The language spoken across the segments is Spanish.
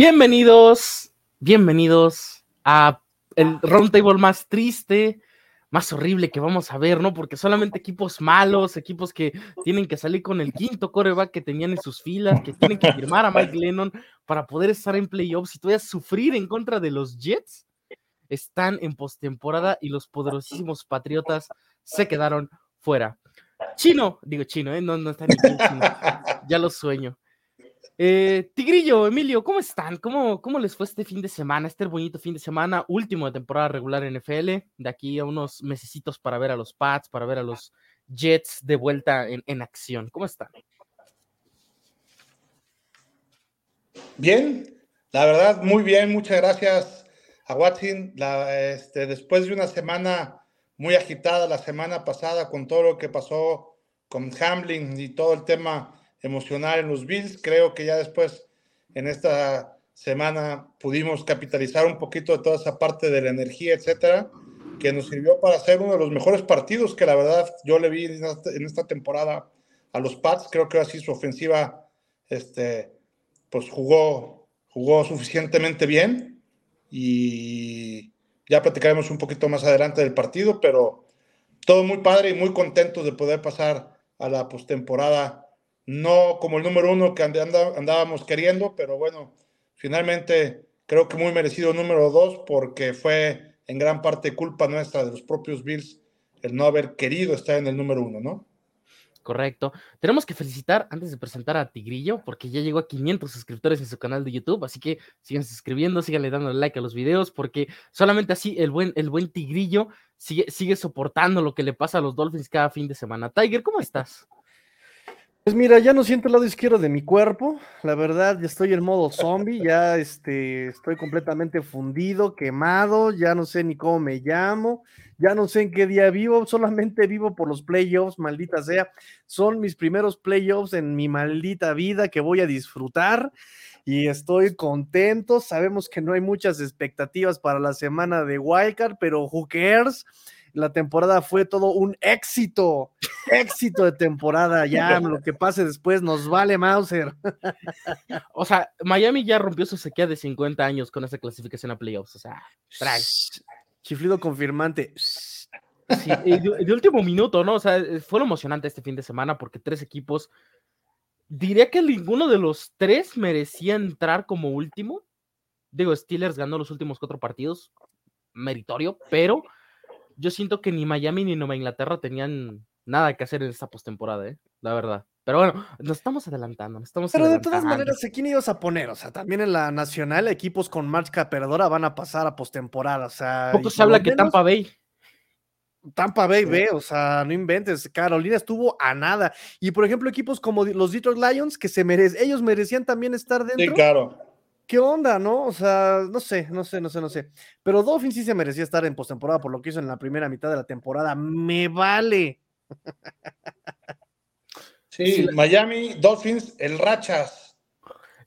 Bienvenidos, bienvenidos a el roundtable más triste, más horrible que vamos a ver, ¿no? Porque solamente equipos malos, equipos que tienen que salir con el quinto coreback que tenían en sus filas, que tienen que firmar a Mike Lennon para poder estar en playoffs y todavía sufrir en contra de los Jets, están en postemporada y los poderosísimos Patriotas se quedaron fuera. Chino, digo chino, ¿eh? no, no está ni chino, ya lo sueño. Eh, Tigrillo, Emilio, ¿cómo están? ¿Cómo, ¿Cómo les fue este fin de semana, este bonito fin de semana, último de temporada regular en NFL? De aquí a unos mesecitos para ver a los Pats, para ver a los Jets de vuelta en, en acción. ¿Cómo están? Bien, la verdad, muy bien. Muchas gracias a Watson. Este, después de una semana muy agitada, la semana pasada, con todo lo que pasó con Hamlin y todo el tema emocional en los Bills. Creo que ya después, en esta semana, pudimos capitalizar un poquito de toda esa parte de la energía, etcétera, que nos sirvió para hacer uno de los mejores partidos que la verdad yo le vi en esta, temporada a los Pats. Creo que así su ofensiva, este, pues jugó, jugó suficientemente bien y ya platicaremos un poquito más adelante del partido, pero todo muy padre y muy contento de poder pasar a la postemporada no como el número uno que andábamos queriendo, pero bueno, finalmente creo que muy merecido número dos porque fue en gran parte culpa nuestra de los propios Bills el no haber querido estar en el número uno, ¿no? Correcto. Tenemos que felicitar antes de presentar a Tigrillo, porque ya llegó a 500 suscriptores en su canal de YouTube, así que sigan suscribiendo, síganle dando like a los videos, porque solamente así el buen, el buen Tigrillo sigue, sigue soportando lo que le pasa a los Dolphins cada fin de semana. Tiger, ¿cómo estás? Pues mira, ya no siento el lado izquierdo de mi cuerpo, la verdad, ya estoy en modo zombie, ya este, estoy completamente fundido, quemado, ya no sé ni cómo me llamo, ya no sé en qué día vivo, solamente vivo por los playoffs, maldita sea, son mis primeros playoffs en mi maldita vida que voy a disfrutar y estoy contento, sabemos que no hay muchas expectativas para la semana de Wildcard, pero who cares, la temporada fue todo un éxito, éxito de temporada. Ya lo que pase después nos vale Mauser. O sea, Miami ya rompió su sequía de 50 años con esa clasificación a playoffs. O sea, trae. Chiflido confirmante. Sí, de, último minuto, ¿no? O sea, fue lo emocionante este fin de semana porque tres equipos, diría que ninguno de los tres merecía entrar como último. Digo, Steelers ganó los últimos cuatro partidos, meritorio, pero yo siento que ni Miami ni Nueva Inglaterra tenían nada que hacer en esta postemporada, ¿eh? la verdad. Pero bueno, nos estamos adelantando, nos estamos Pero de todas maneras, ¿quién ibas a poner? O sea, también en la nacional, equipos con marca perdedora van a pasar a postemporada. O sea, poco se habla que Tampa Bay. Tampa Bay ve, o sea, no inventes. Carolina estuvo a nada. Y por ejemplo, equipos como los Detroit Lions, que se merecen, ellos merecían también estar dentro. Sí, claro. ¿Qué onda, no? O sea, no sé, no sé, no sé, no sé. Pero Dolphins sí se merecía estar en postemporada por lo que hizo en la primera mitad de la temporada. Me vale. Sí, Miami, Dolphins, el Rachas.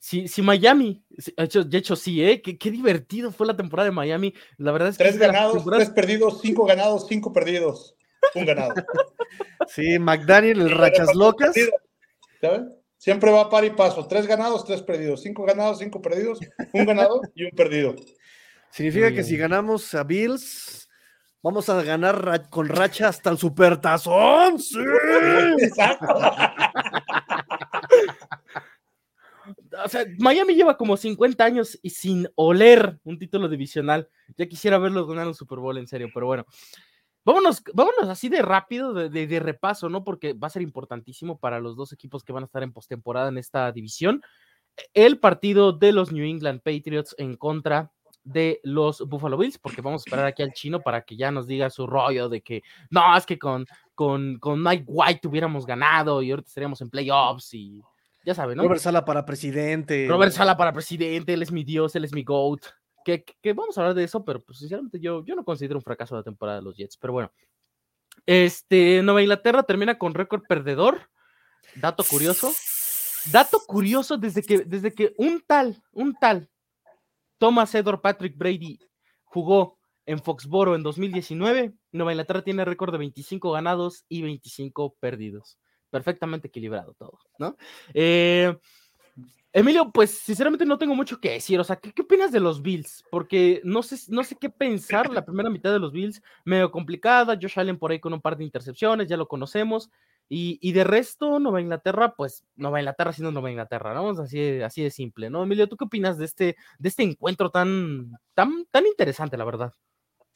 Sí, sí, Miami. De hecho, sí, ¿eh? Qué, divertido fue la temporada de Miami. La verdad es que. Tres ganados, tres perdidos, cinco ganados, cinco perdidos. Un ganado. sí, McDaniel, el Rachas Locas. ¿Sabes? Siempre va par y paso. Tres ganados, tres perdidos. Cinco ganados, cinco perdidos. Un ganado y un perdido. Significa que si ganamos a Bills, vamos a ganar con racha hasta el supertazón. ¡Sí! Exacto. o sea, Miami lleva como 50 años y sin oler un título divisional. Ya quisiera verlos ganar un Super Bowl en serio, pero bueno. Vámonos, vámonos así de rápido, de, repaso, ¿no? Porque va a ser importantísimo para los dos equipos que van a estar en postemporada en esta división. El partido de los New England Patriots en contra de los Buffalo Bills, porque vamos a esperar aquí al chino para que ya nos diga su rollo de que no, es que con, con, con Mike White hubiéramos ganado y ahorita estaríamos en playoffs y ya saben, ¿no? Robert Sala para presidente. Robert Sala para presidente, él es mi dios, él es mi GOAT que, vamos a hablar de eso, pero pues, sinceramente yo, yo no considero un fracaso la temporada de los Jets, pero bueno. Este, Nueva Inglaterra termina con récord perdedor. Dato curioso. Dato curioso desde que, desde que un tal, un tal Thomas Edward Patrick Brady jugó en Foxboro en 2019, Nueva Inglaterra tiene récord de 25 ganados y 25 perdidos. Perfectamente equilibrado todo, ¿no? Eh, Emilio, pues sinceramente no tengo mucho que decir. O sea, ¿qué, opinas de los Bills? Porque no sé, no sé qué pensar. La primera mitad de los Bills, medio complicada. Josh Allen por ahí con un par de intercepciones, ya lo conocemos. Y, de resto, Nueva Inglaterra, pues Nueva Inglaterra siendo Nueva Inglaterra, ¿no? Así, así de simple, ¿no? Emilio, ¿tú qué opinas de este, de este encuentro tan, tan, tan interesante, la verdad?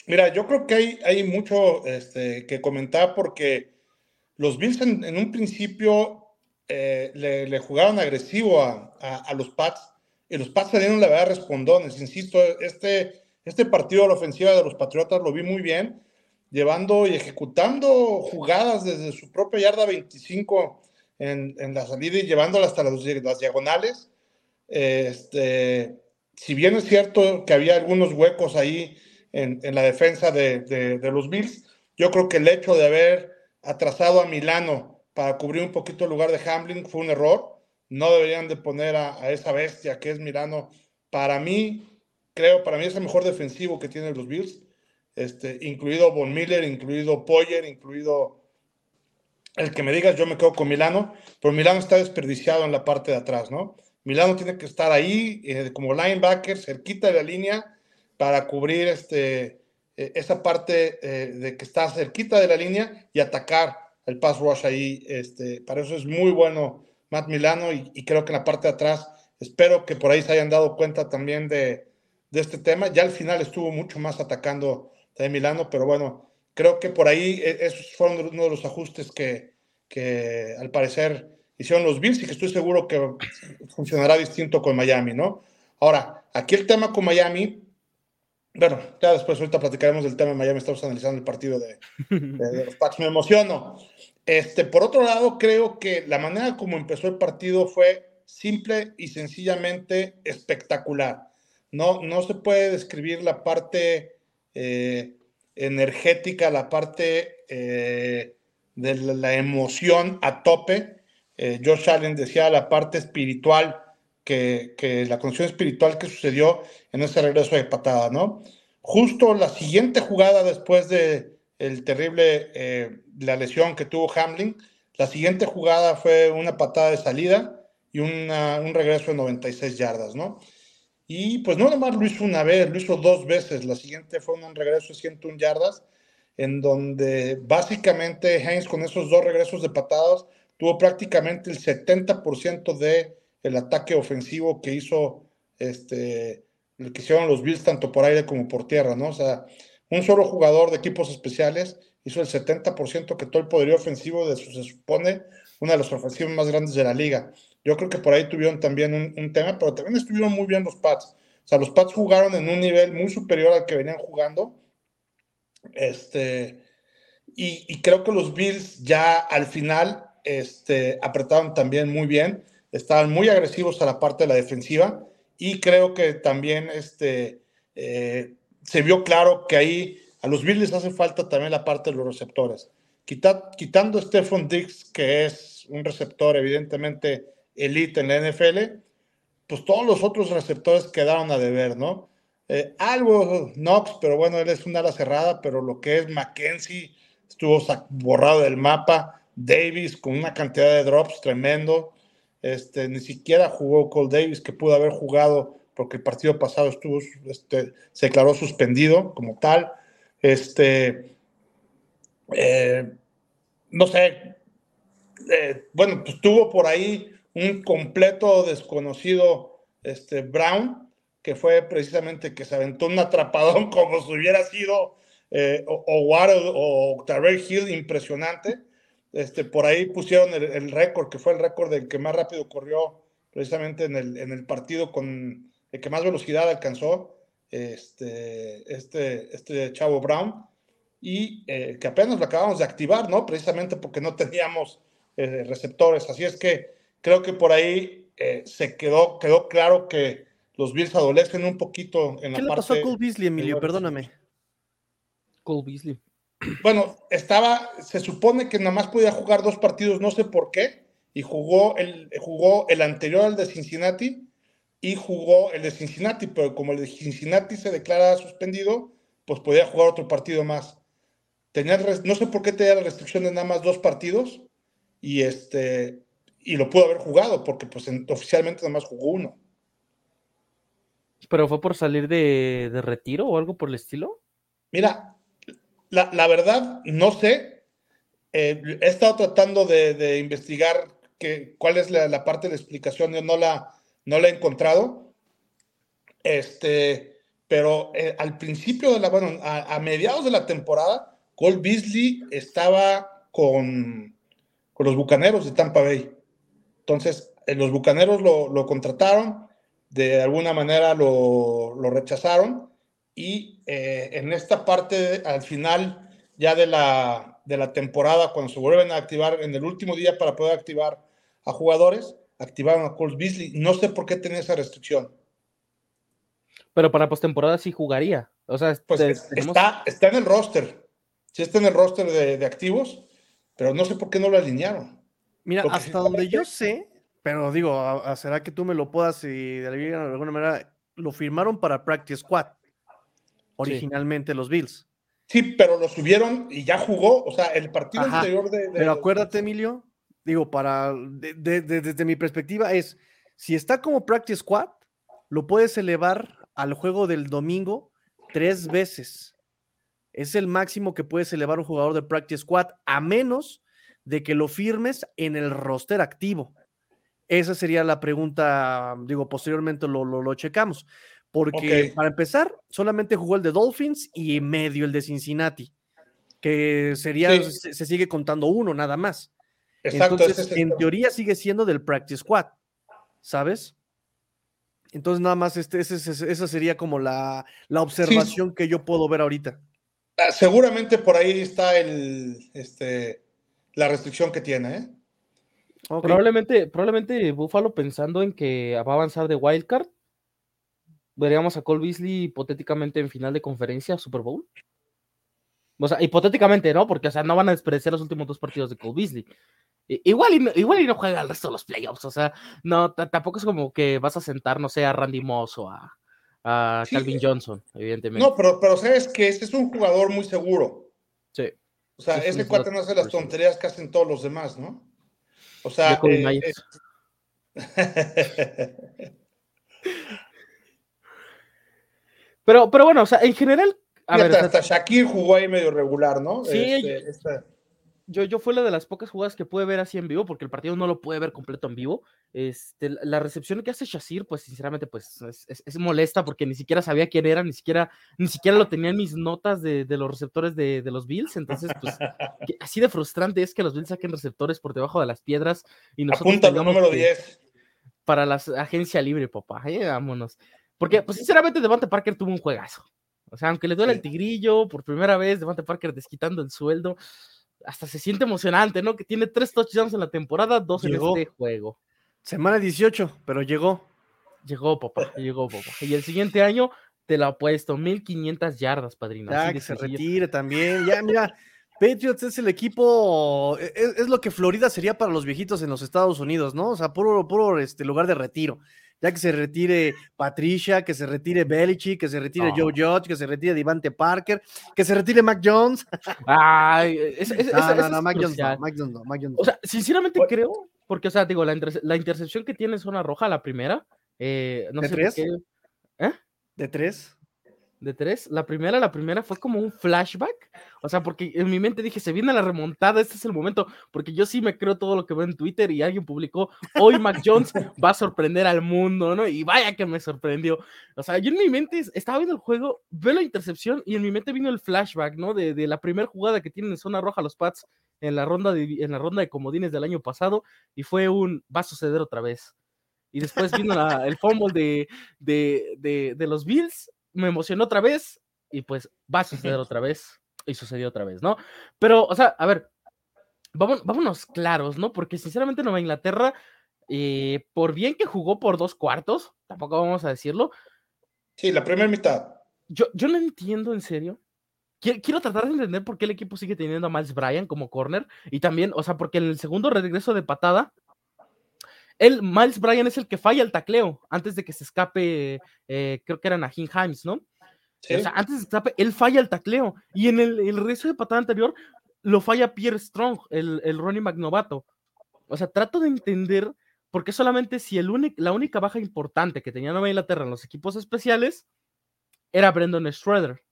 Mira, yo creo que hay, hay mucho este, que comentar porque los Bills en un principio eh, le, jugaron agresivo a, los Pats y los Pats se dieron la verdad respondones. Insisto, este, este partido de la ofensiva de los Patriotas lo vi muy bien, llevando y ejecutando jugadas desde su propia yarda 25 en, la salida y llevándola hasta las, diagonales. Este, si bien es cierto que había algunos huecos ahí en, la defensa de, de los Bills, yo creo que el hecho de haber atrasado a Milano para cubrir un poquito el lugar de Hamlin fue un error. No deberían de poner a, esa bestia que es Mirano. Para mí, creo, para mí es el mejor defensivo que tienen los Bills, este, incluido Von Miller, incluido Poyer, incluido el que me digas, yo me quedo con Milano, pero Milano está desperdiciado en la parte de atrás, ¿no? Milano tiene que estar ahí eh, como linebacker, cerquita de la línea, para cubrir este, eh, esa parte eh, de que está cerquita de la línea y atacar el pass rush ahí. Este, para eso es muy bueno Matt Milano y, creo que en la parte de atrás, espero que por ahí se hayan dado cuenta también de, este tema. Ya al final estuvo mucho más atacando de Milano, pero bueno, creo que por ahí e, esos fueron uno de los ajustes que, que al parecer hicieron los Bills y que estoy seguro que funcionará distinto con Miami, ¿no? Ahora, aquí el tema con Miami bueno, ya después ahorita platicaremos del tema de Miami, estamos analizando el partido de, los Pats, me emociono. Este, por otro lado, creo que la manera como empezó el partido fue simple y sencillamente espectacular. No, no se puede describir la parte eh, energética, la parte eh, de la, emoción a tope. Eh, Josh Allen decía la parte espiritual que, la condición espiritual que sucedió en ese regreso de patada, ¿no? Justo la siguiente jugada después de el terrible, eh, la lesión que tuvo Hamlin, la siguiente jugada fue una patada de salida y un regreso de 96 yardas, ¿no? Y pues no nomás lo hizo una vez, lo hizo dos veces. La siguiente fue un regreso de 101 yardas, en donde básicamente Heinz con esos dos regresos de patadas tuvo prácticamente el 70% de el ataque ofensivo que hizo este, que hicieron los Bills tanto por aire como por tierra, ¿no? O sea, un solo jugador de equipos especiales hizo el 70% que todo el poderío ofensivo de su, se supone, una de las ofensivas más grandes de la liga. Yo creo que por ahí tuvieron también un, tema, pero también estuvieron muy bien los Pats. O sea, los Pats jugaron en un nivel muy superior al que venían jugando. Este, y, y creo que los Bills ya al final este, apretaron también muy bien estaban muy agresivos a la parte de la defensiva y creo que también este, eh, se vio claro que ahí a los Bills hace falta también la parte de los receptores. quitando a Stephon Diggs, que es un receptor evidentemente elite en la NFL, pues todos los otros receptores quedaron a deber, ¿no? Eh, algo Knox, pero bueno, él es una ala cerrada, pero lo que es Mackenzie estuvo borrado del mapa. Davis con una cantidad de drops tremendo. Este, ni siquiera jugó Cole Davis, que pudo haber jugado porque el partido pasado estuvo, este, se declaró suspendido como tal. Este, eh, no sé, eh, bueno, pues tuvo por ahí un completo desconocido este, Brown, que fue precisamente que se aventó un atrapadón como si hubiera sido eh, o, o, o Hill impresionante. Este, por ahí pusieron el, récord, que fue el récord del que más rápido corrió precisamente en el, en el partido con el que más velocidad alcanzó este, este, este Chavo Brown y eh, que apenas lo acabamos de activar, ¿no? Precisamente porque no teníamos eh, receptores. Así es que creo que por ahí eh, se quedó, quedó claro que los Bills adolecen un poquito en la parte... ¿Qué le pasó a Cole Beasley, Emilio? Perdóname. Cole Beasley. Bueno, estaba, se supone que nada más podía jugar dos partidos, no sé por qué, y jugó el, jugó el anterior al de Cincinnati y jugó el de Cincinnati, pero como el de Cincinnati se declara suspendido, pues podía jugar otro partido más. Tenía, no sé por qué tenía la restricción de nada más dos partidos, y este, y lo pudo haber jugado, porque pues oficialmente nada más jugó uno. ¿Pero fue por salir de, retiro o algo por el estilo? Mira, la, verdad, no sé. Eh, he estado tratando de, investigar que, cuál es la, parte de explicación, yo no la, no la he encontrado. Este, pero eh, al principio de la, bueno, a, mediados de la temporada, Cole Beasley estaba con, con los Bucaneros de Tampa Bay. Entonces, eh, los Bucaneros lo, lo contrataron, de alguna manera lo, rechazaron y eh, en esta parte, al final ya de la, de la temporada, cuando se vuelven a activar, en el último día para poder activar a jugadores, activaron a Cole Beasley. No sé por qué tenía esa restricción. Pero para postemporada sí jugaría. O sea, pues está, está en el roster. Sí está en el roster de, activos, pero no sé por qué no lo alinearon. Mira, hasta donde yo sé, pero digo, ¿será que tú me lo puedas y de alguna manera lo firmaron para Practice Squad? Originalmente los Bills. Sí, pero lo subieron y ya jugó, o sea, el partido anterior de, Pero acuérdate, Emilio, digo, para desde mi perspectiva es, si está como Practice Squad, lo puedes elevar al juego del domingo tres veces. Es el máximo que puedes elevar un jugador de Practice Squad, a menos de que lo firmes en el roster activo. Esa sería la pregunta, digo, posteriormente lo, lo, checamos. Porque para empezar, solamente jugó el de Dolphins y medio el de Cincinnati, que sería, se, sigue contando uno nada más. Exacto, Entonces, en teoría sigue siendo del Practice Squad, ¿sabes? Entonces, nada más, este, esa sería como la, la observación que yo puedo ver ahorita. Ah, seguramente por ahí está el, este, la restricción que tiene, ¿eh? Probablemente, probablemente Buffalo pensando en que va a avanzar de Wildcard. Veríamos a Cole Beasley hipotéticamente en final de conferencia Super Bowl. O sea, hipotéticamente, ¿no? Porque, o sea, no van a despreciar los últimos dos partidos de Cole Beasley. Igual y, no, igual y no juega el resto de los playoffs, o sea, no, tampoco es como que vas a sentar, no sé, a Randy Moss o a, Calvin Johnson, evidentemente. No, pero, pero sabes que este es un jugador muy seguro. Sí. O sea, ese cuate no hace las tonterías que hacen todos los demás, ¿no? O sea, eh, pero, pero bueno, o sea, en general. A ver, hasta, Shakir jugó ahí medio regular, ¿no? Sí, este, yo, yo fue la de las pocas jugadas que pude ver así en vivo, porque el partido no lo puede ver completo en vivo. Este, la recepción que hace Shazir, pues sinceramente, pues es, molesta porque ni siquiera sabía quién era, ni siquiera, ni siquiera lo tenía en mis notas de, los receptores de, los Bills. Entonces, pues así de frustrante es que los Bills saquen receptores por debajo de las piedras y nosotros. Apunta número 10. Para la agencia libre, papá. vámonos. Porque, pues sinceramente, Devante Parker tuvo un juegazo. O sea, aunque le duele el tigrillo, por primera vez, Devante Parker desquitando el sueldo hasta se siente emocionante, ¿no? Que tiene tres touchdowns en la temporada, dos en este juego. Semana 18, pero llegó. Llegó, papá, llegó, papá. Y el siguiente año te lo ha puesto, 1500 yardas, padrino. Ya, que se retire también. Ya, mira, Patriots es el equipo, es, e, es, lo que Florida sería para los viejitos en los Estados Unidos, ¿no? O sea, puro, puro este, lugar de retiro ya que se retire Patricia, que se retire Belichick, que se retire Joe Judge, que se retire Divante Parker, que se retire Mac Jones. Ay, es, no, no, no, Mac Jones no, Mac Jones no, Mac Jones O sea, sinceramente creo, porque, o sea, digo, la, la intercepción que tiene zona roja, la primera, eh, no ¿De sé tres? ¿Eh? ¿De tres? De tres. La primera, la primera fue como un flashback. O sea, porque en mi mente dije, se viene la remontada, este es el momento. Porque yo sí me creo todo lo que veo en Twitter y alguien publicó, hoy Mac Jones va a sorprender al mundo, ¿no? Y vaya que me sorprendió. O sea, yo en mi mente estaba viendo el juego, veo la intercepción y en mi mente vino el flashback, ¿no? De, de la primera jugada que tienen en zona roja los Pats en la ronda de, en la ronda de comodines del año pasado y fue un, va a suceder otra vez. Y después vino el fumble de, de, de, de los Bills me emocionó otra vez y pues va a suceder otra vez y sucedió otra vez, ¿no? Pero, o sea, a ver, vámonos claros, ¿no? Porque sinceramente Nueva Inglaterra, eh, por bien que jugó por dos cuartos, tampoco vamos a decirlo. Sí, la primera mitad. Yo, yo no entiendo en serio. Quiero, tratar de entender por qué el equipo sigue teniendo a Miles Bryan como corner y también, o sea, porque en el segundo regreso de patada, el Miles Bryan es el que falla el tacleo antes de que se escape, eh, creo que era Najin Himes, ¿no? O sea, antes de que se escape, él falla el tacleo. Y en el, el regreso de patada anterior, lo falla Pierre Strong, el, el Ronnie McNovato. O sea, trato de entender por qué solamente si el la única baja importante que tenía Nueva Inglaterra en los equipos especiales era Brendan Schroeder,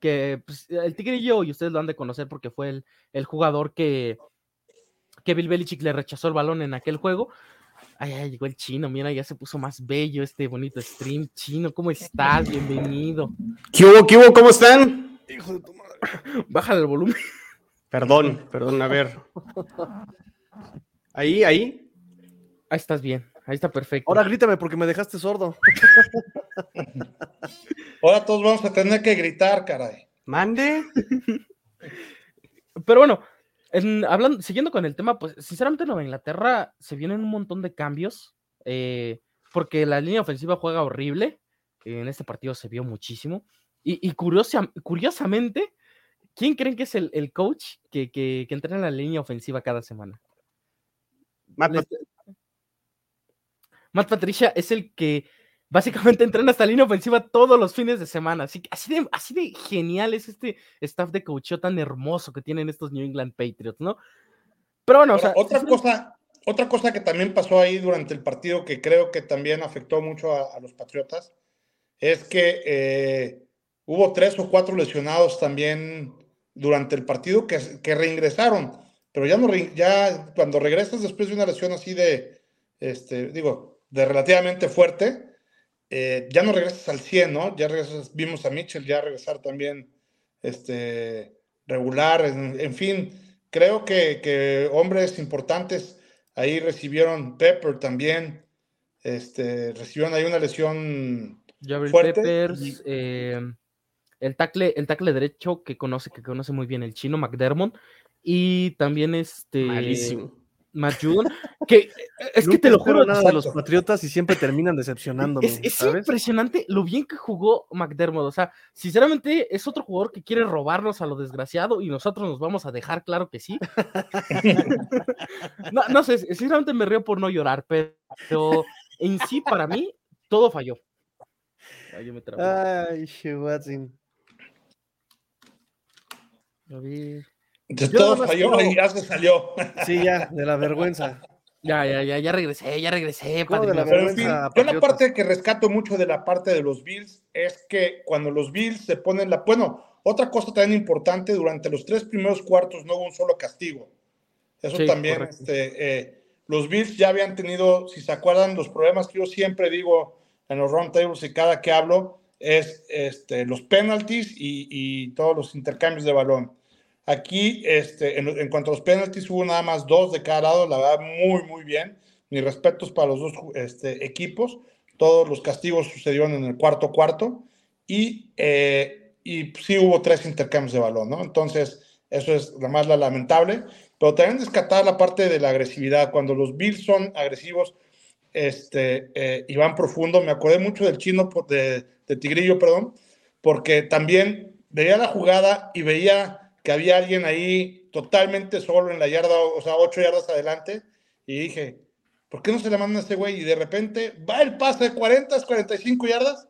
que pues, el Tigrillo, y ustedes lo han de conocer porque fue el, el jugador que, que Bill Belichick le rechazó el balón en aquel juego. Ay, ay, llegó el chino, mira, ya se puso más bello este bonito stream. Chino, ¿cómo estás? Bienvenido. ¿Qué hubo, qué hubo? ¿Cómo están? Hijo de tu madre. Baja el volumen. Perdón, perdón, a ver. Ahí, ahí. Ahí estás bien, ahí está perfecto. Ahora grítame porque me dejaste sordo. Ahora todos vamos a tener que gritar, caray. Mande. Pero bueno, hablando, siguiendo con el tema, pues sinceramente Nueva Inglaterra se vienen un montón de cambios, eh, porque la línea ofensiva juega horrible, en este partido se vio muchísimo, y, curiosamente, ¿quién creen que es el, coach que, que, que, entrena la línea ofensiva cada semana? Matt, Matt Patricia es el que básicamente entrena esta línea ofensiva todos los fines de semana. Así, así, de, así de genial es este staff de coacheo tan hermoso que tienen estos New England Patriots, ¿no? Pero bueno, o sea, otra cosa, otra cosa que también pasó ahí durante el partido que creo que también afectó mucho a, los Patriotas es que eh, hubo tres o cuatro lesionados también durante el partido que, que reingresaron, pero ya no ya cuando regresas después de una lesión así de, este, digo, de relativamente fuerte, eh, ya no regresas al 100, ¿no? Ya regresas, vimos a Mitchell ya regresar también este, regular, en, fin, creo que, hombres importantes ahí recibieron Pepper también, este, recibieron ahí una lesión fuerte. Peppers, eh, el tackle, el tackle derecho que conoce, que conoce muy bien el chino, McDermott, y también este. Malísimo. Matt que eh, es que te lo juro. nada de los Patriotas y siempre terminan decepcionándome. Es, impresionante lo bien que jugó McDermott. O sea, sinceramente es otro jugador que quiere robarnos a lo desgraciado y nosotros nos vamos a dejar claro que sí. no, sé, sinceramente me río por no llorar, pero en sí, para mí, todo falló. Ay, yo me Ay, A ver. De todo falló y ya se salió. Sí, ya, de la vergüenza. Ya, ya, ya, ya regresé, ya regresé. yo la parte que rescato mucho de la parte de los Bills es que cuando los Bills se ponen la... Bueno, otra cosa también importante, durante los tres primeros cuartos no hubo un solo castigo. Eso también, este, eh, los Bills ya habían tenido, si se acuerdan, los problemas que yo siempre digo en los roundtables y cada que hablo, es este, los penalties y, y todos los intercambios de balón. Aquí, este, en, cuanto a los penalties, hubo nada más dos de cada lado, la verdad, muy, muy bien. Mis respetos para los dos este, equipos. Todos los castigos sucedieron en el cuarto cuarto y, eh, y sí hubo tres intercambios de balón, ¿no? Entonces, eso es la más la lamentable. Pero también descartar la parte de la agresividad. Cuando los Bills son agresivos este, eh, y van profundo, me acordé mucho del chino de, de Tigrillo, perdón, porque también veía la jugada y veía que había alguien ahí totalmente solo en la yarda, o sea, ocho yardas adelante, y dije, ¿por qué no se le manda a este güey? Y de repente va el pase de 40, 45 yardas,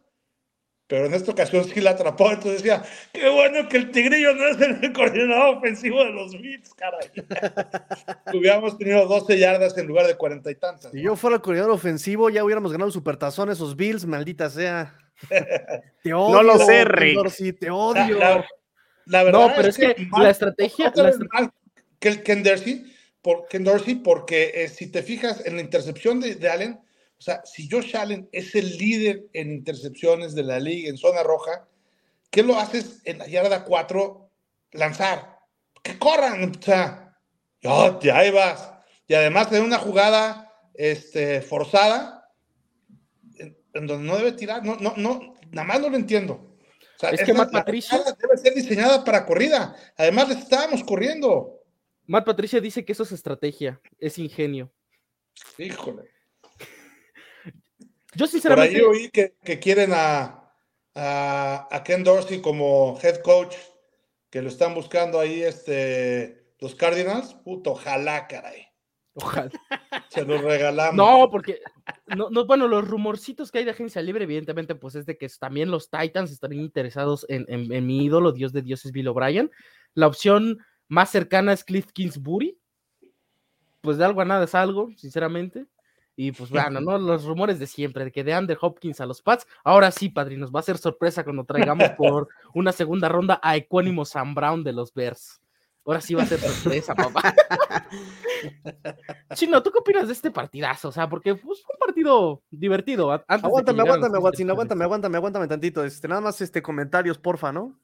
pero en esta ocasión sí la atrapó, entonces decía, qué bueno que el Tigrillo no es el coordinador ofensivo de los Bills, caray. Hubiéramos tenido 12 yardas en lugar de cuarenta y tantas. Si yo fuera el coordinador ofensivo, ya hubiéramos ganado supertazón esos Bills, maldita sea. Te odio, no lo sé, Rick. te odio. La verdad no, pero es, que, la estrategia. que el Ken Dorsey, por, Ken Dorsey porque eh, si te fijas en la intercepción de, Allen, o sea, si Josh Allen es el líder en intercepciones de la liga en zona roja, ¿qué lo haces en la yarda 4? Lanzar. Que corran, o sea, oh, ya ahí vas. Y además de una jugada este, forzada, en, en, donde no debe tirar, no, no, no, nada más no lo entiendo es que Matt Patricia debe ser diseñada para corrida. Además, les estábamos corriendo. Matt Patricia dice que eso es estrategia, es ingenio. Híjole. Yo sinceramente. Por ahí oí que, quieren a, a, Ken Dorsey como head coach, que lo están buscando ahí este, los Cardinals. Puto, ojalá, caray. Ojalá. Se los regalamos. No, porque, no, no, bueno, los rumorcitos que hay de agencia libre, evidentemente, pues es de que también los Titans estarían interesados en, en, mi ídolo, Dios de Dios es Bill O'Brien. La opción más cercana es Cliff Kingsbury. pues de algo a nada es algo, sinceramente. Y pues bueno, ¿no? Los rumores de siempre, de que de Ander Hopkins a los Pats. Ahora sí, padrinos, va a ser sorpresa cuando traigamos por una segunda ronda a Ecuánimo Sam Brown de los Bears. Ahora sí va a ser sorpresa, papá. Chino, ¿tú qué opinas de este partidazo? O sea, porque pues, fue un partido divertido. aguántame, aguántame, Watson, aguántame, aguántame, aguántame tantito. Este, nada más este comentarios, porfa, ¿no?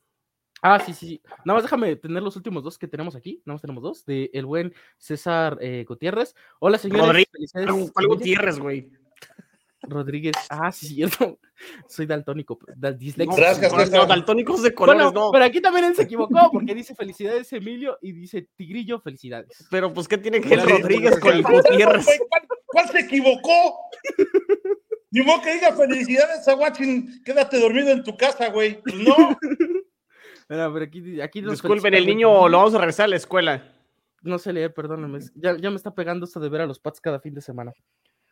Ah, sí, sí, Nada más déjame tener los últimos dos que tenemos aquí. Nada más tenemos dos. De el buen César eh, Gutiérrez. Hola, señores. Rodríguez. ¿Cuál Gutiérrez, güey? Rodríguez. Ah, sí, cierto. Soy daltónico. Dal gracias, no, daltónicos de colores, no. Pero aquí también él se equivocó porque dice felicidades Emilio y dice Tigrillo, felicidades. Pero pues, ¿qué tiene que ver Rodríguez con el Gutiérrez? ¿Cuál, se equivocó? Ni modo que diga felicidades a Watching, quédate dormido en tu casa, güey. Pues no. Pero, aquí, aquí Disculpen, el niño lo vamos a regresar a la escuela. No sé leer, perdóname. Ya, ya me está pegando esto de ver a los Pats cada fin de semana.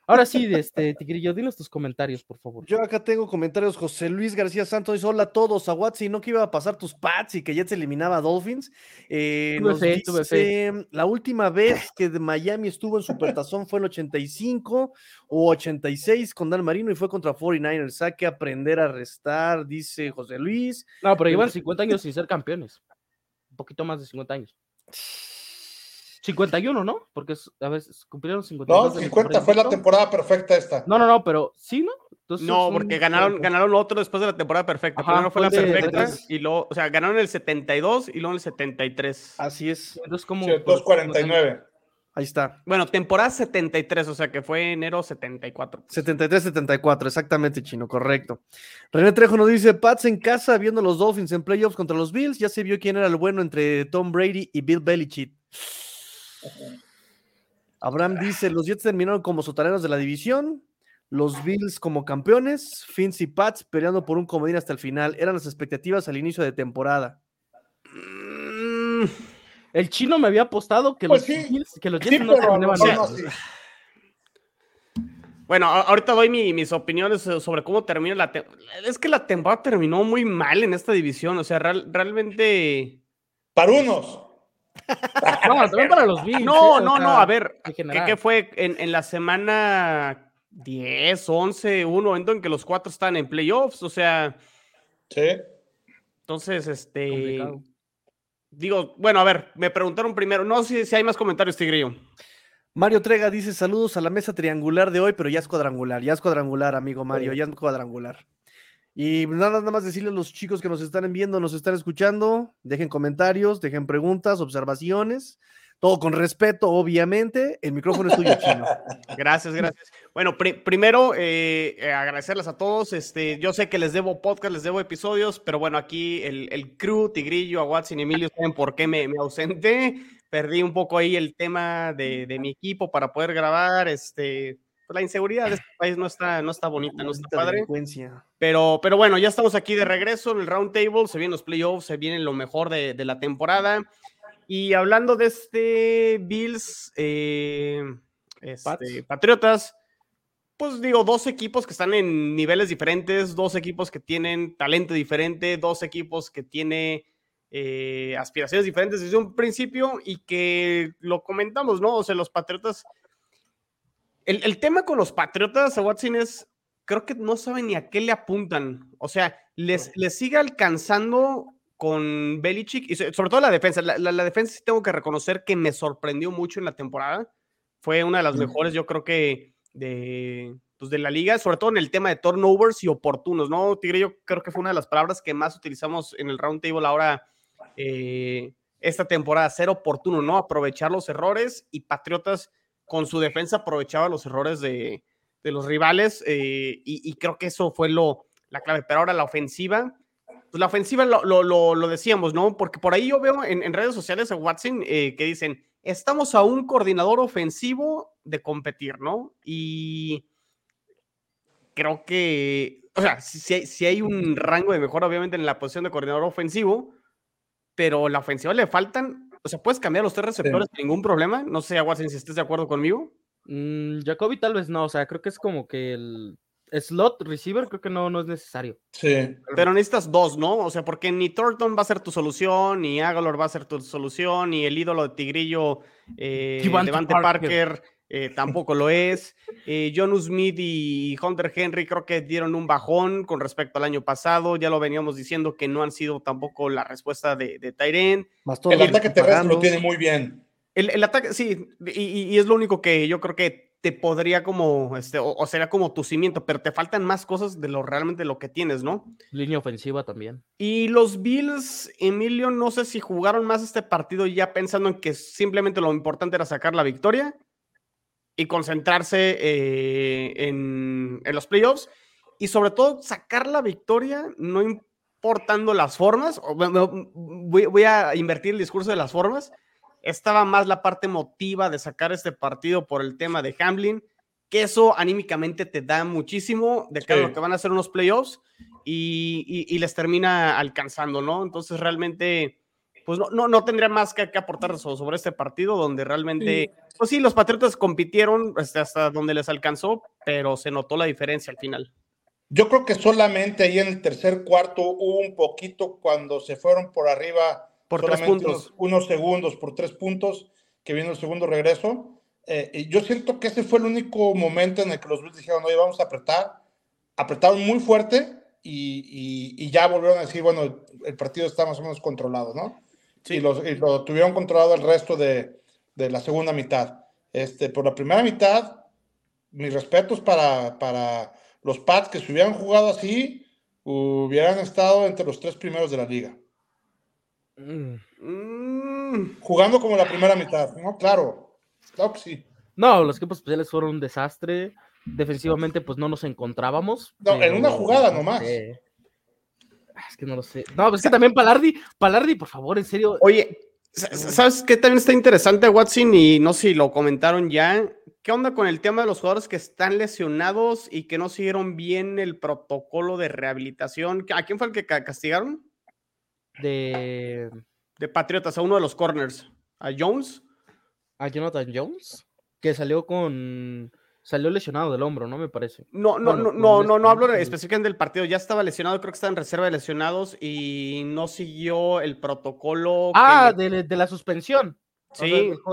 Ahora sí, este, Tigrillo, dinos tus comentarios, por favor. Yo acá tengo comentarios. José Luis García Santos dice: Hola a todos. A Watsi, no que iba a pasar tus Pats y que ya se eliminaba a Dolphins. Eh, nos dice, La última vez que de Miami estuvo en Supertazón fue el 85 o 86 con Dan Marino y fue contra 49ers. Hay que aprender a restar, dice José Luis. No, pero llevan 50 años sin ser campeones. Un poquito más de 50 años. 51, ¿no? Porque a veces cumplieron 50. No, 50 fue la temporada perfecta esta. No, no, no, pero sí, ¿no? no, porque ganaron, ganaron otro después de la temporada perfecta. Primero fue la perfecta y luego, o sea, ganaron el 72 y luego el 73. Así es. Entonces, como. 249. Ahí está. Bueno, temporada 73, o sea que fue enero 74. 73-74, exactamente, chino, correcto. René Trejo nos dice: Pats en casa viendo los Dolphins en playoffs contra los Bills. Ya se vio quién era el bueno entre Tom Brady y Bill Belichick. Abraham dice: Los Jets terminaron como sotaneros de la división. Los Bills como campeones. Fins y Pats peleando por un comodín hasta el final. Eran las expectativas al inicio de temporada. Mm, el chino me había apostado que los, Bills, que los Jets no terminaban. Bueno, ahorita doy mis opiniones sobre cómo termina la temporada. Es que la temporada terminó muy mal en esta división. O sea, realmente. Para unos. No, también para los Bills. No, ¿eh? no, no, a ver, ¿qué, fue en, la semana 10, 11, 1, en que los cuatro están en playoffs? O sea. Sí. Entonces, este. Digo, bueno, a ver, me preguntaron primero, no sé si hay más comentarios, Tigrillo. Mario Trega dice saludos a la mesa triangular de hoy, pero ya es cuadrangular, ya es cuadrangular, amigo Mario, ya es cuadrangular. Y nada, nada más decirle a los chicos que nos están viendo, nos están escuchando, dejen comentarios, dejen preguntas, observaciones, todo con respeto, obviamente. El micrófono es tuyo, Chino. Gracias, gracias. Bueno, primero eh, eh, agradecerles a todos. Este, yo sé que les debo podcast, les debo episodios, pero bueno, aquí el, el crew, Tigrillo, a Watson y Emilio saben por qué me, me, ausenté. Perdí un poco ahí el tema de, de mi equipo para poder grabar. Este, pues, la inseguridad de este país no está, no está bonita, no está padre. Pero, pero bueno, ya estamos aquí de regreso en el round table, se vienen los playoffs, se viene lo mejor de, la temporada. Y hablando de este Bills, eh, este, Patriotas, pues digo, dos equipos que están en niveles diferentes, dos equipos que tienen talento diferente, dos equipos que tienen eh, aspiraciones diferentes desde un principio y que lo comentamos, ¿no? O sea, los Patriotas el, tema con los Patriotas, Watson, es, creo que no saben ni a qué le apuntan. O sea, les, les sigue alcanzando con Belichick y sobre todo la defensa. La, defensa sí tengo que reconocer que me sorprendió mucho en la temporada. Fue una de las mejores, yo creo que de, pues de la liga, sobre todo en el tema de turnovers y oportunos, ¿no? Tigre, yo creo que fue una de las palabras que más utilizamos en el round table ahora eh, esta temporada, ser oportuno, ¿no? Aprovechar los errores y Patriotas con su defensa aprovechaba los errores de, los rivales eh, y, creo que eso fue lo, la clave. Pero ahora la ofensiva, pues la ofensiva lo, decíamos, ¿no? Porque por ahí yo veo en, redes sociales a Watson eh, que dicen, estamos a un coordinador ofensivo de competir, ¿no? Y creo que, o sea, si, si hay un rango de mejora, obviamente, en la posición de coordinador ofensivo, pero la ofensiva le faltan o sea, puedes cambiar los tres receptores sin ningún problema. No sé, Watson, si estés de acuerdo conmigo. Mm, Jacoby tal vez no, o sea, creo que es como que el slot receiver creo que no, no es necesario. Sí. Pero necesitas dos, ¿no? O sea, porque ni Thornton va a ser tu solución, ni Agalor va a ser tu solución, ni el ídolo de Tigrillo, eh, Devante Devante Parker. Parker, eh, tampoco lo es. Eh, John Smith y Hunter Henry creo que dieron un bajón con respecto al año pasado. Ya lo veníamos diciendo que no han sido tampoco la respuesta de, de Tyren. Más todo El ataque terrestre lo tiene muy bien. El, el ataque, sí, y, y- y es lo único que yo creo que te podría como, este, o, o será como tu cimiento, pero te faltan más cosas de lo realmente lo que tienes, ¿no? Línea ofensiva también. Y los Bills, Emilio, no sé si jugaron más este partido ya pensando en que simplemente lo importante era sacar la victoria y concentrarse eh, en, en los playoffs y sobre todo sacar la victoria no importando las formas. Voy, voy a invertir el discurso de las formas. Estaba más la parte emotiva de sacar este partido por el tema de Hamlin, que eso anímicamente te da muchísimo de cara a Sí. lo que van a ser unos playoffs y, y- y les termina alcanzando, ¿no? Entonces realmente, pues no, no, no tendría más que, que aportar so- sobre este partido donde realmente, pues sí, los Patriotas compitieron este, hasta donde les alcanzó, pero se notó la diferencia al final. Yo creo que solamente ahí en el tercer cuarto hubo un poquito cuando se fueron por arriba. Por tres solamente puntos. Unos, unos segundos, por tres puntos, que vino el segundo regreso. Eh, y yo siento que ese fue el único momento en el que los Bills dijeron, oye, vamos a apretar. Apretaron muy fuerte y, y- y ya volvieron a decir, bueno, el partido está más o menos controlado, ¿no? Sí. Y, los- y lo tuvieron controlado el resto de, de la segunda mitad. Este, por la primera mitad, mis respetos para, para los Pats que si hubieran jugado así, hubieran estado entre los tres primeros de la liga. Mm. Mm, Jugando como la primera mitad, ¿no? Claro, claro que sí. No, los equipos especiales fueron un desastre. Defensivamente, pues no nos encontrábamos. No, en una jugada nomás. sé. Ah, Es que no lo sé. No, pues es que también Palardi, Palardi, por favor, en serio. Oye, sa- sa- ¿sabes qué también está interesante, Watson? Y no sé si lo comentaron ya. ¿Qué onda con el tema de los jugadores que están lesionados y que no siguieron bien el protocolo de rehabilitación? ¿A quién fue el que ca- castigaron? De De Patriotas, a uno de los corners. ¿A Jones? a Jonathan Jones, que salió con. Salió lesionado del hombro, ¿no? Me parece. No, no, Bueno, no, no, no, no hablo específicamente del partido. Ya estaba lesionado, creo que estaba en reserva de lesionados y no siguió el protocolo. Ah, de, de la suspensión. O sea, Sí.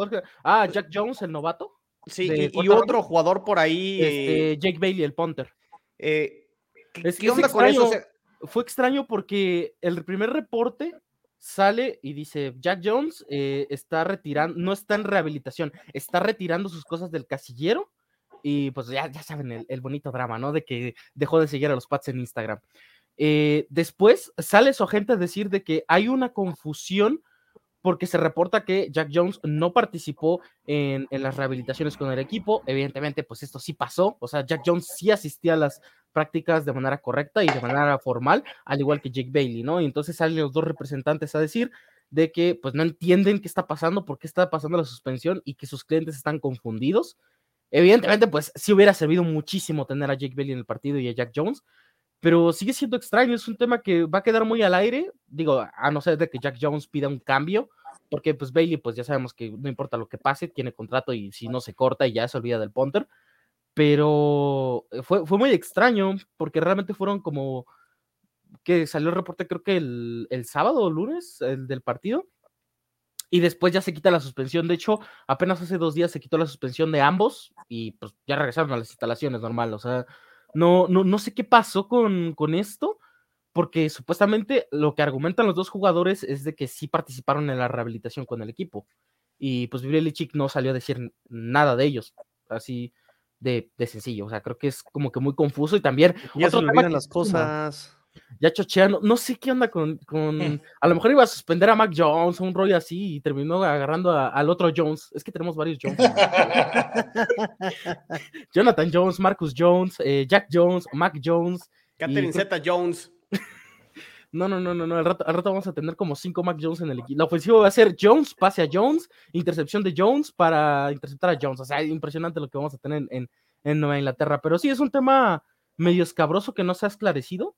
que- Ah, Jack Jones, el novato. sí, y- otro jugador por ahí. eh, Este, Jake Bailey, el punter. eh, ¿qué, Es- qué es onda con eso? O extraño. sea, Fue extraño porque el primer reporte sale y dice, Jack Jones eh, está retirando, no está en rehabilitación, está retirando sus cosas del casillero y pues ya, ya saben el, el bonito drama, ¿no? De que dejó de seguir a los Pats en Instagram. Eh, después sale su agente a decir de que hay una confusión porque se reporta que Jack Jones no participó en, en las rehabilitaciones con el equipo. Evidentemente, pues esto sí pasó. O sea, Jack Jones sí asistía a las prácticas de manera correcta y de manera formal, al igual que Jake Bailey, ¿no? Y entonces salen los dos representantes a decir de que pues no entienden qué está pasando, por qué está pasando la suspensión y que sus clientes están confundidos. Evidentemente, pues sí hubiera servido muchísimo tener a Jake Bailey en el partido y a Jack Jones, pero sigue siendo extraño, es un tema que va a quedar muy al aire, digo, a no ser de que Jack Jones pida un cambio, porque pues Bailey, pues ya sabemos que no importa lo que pase, tiene contrato y si no se corta y ya se olvida del punter, pero fue, fue muy extraño, porque realmente fueron como que salió el reporte creo que el, el sábado o lunes, el del partido, y después ya se quita la suspensión. De hecho, apenas hace dos días se quitó la suspensión de ambos y pues ya regresaron a las instalaciones normal. O sea, no, no, no sé qué pasó con, con esto, porque supuestamente lo que argumentan los dos jugadores es de que sí participaron en la rehabilitación con el equipo. Y pues Belichick no salió a decir nada de ellos, así de, de sencillo. O sea, creo que es como que muy confuso y también Ya se otro tema que las suma, cosas. Ya chocheando, no sé qué onda con, con- a lo mejor iba a suspender a Mac Jones, un rollo así, y terminó agarrando a- al otro Jones. Es que tenemos varios Jones. Jonathan Jones, Marcus Jones, eh, Jack Jones, Mac Jones. Catherine y Zeta Jones. No, no, no, no, no. Al rato, al rato vamos a tener como cinco Mac Jones en el equipo. La ofensiva va a ser Jones, pase a Jones, intercepción de Jones para interceptar a Jones. O sea, impresionante lo que vamos a tener en, en, en Nueva Inglaterra. Pero sí, es un tema medio escabroso que no se ha esclarecido.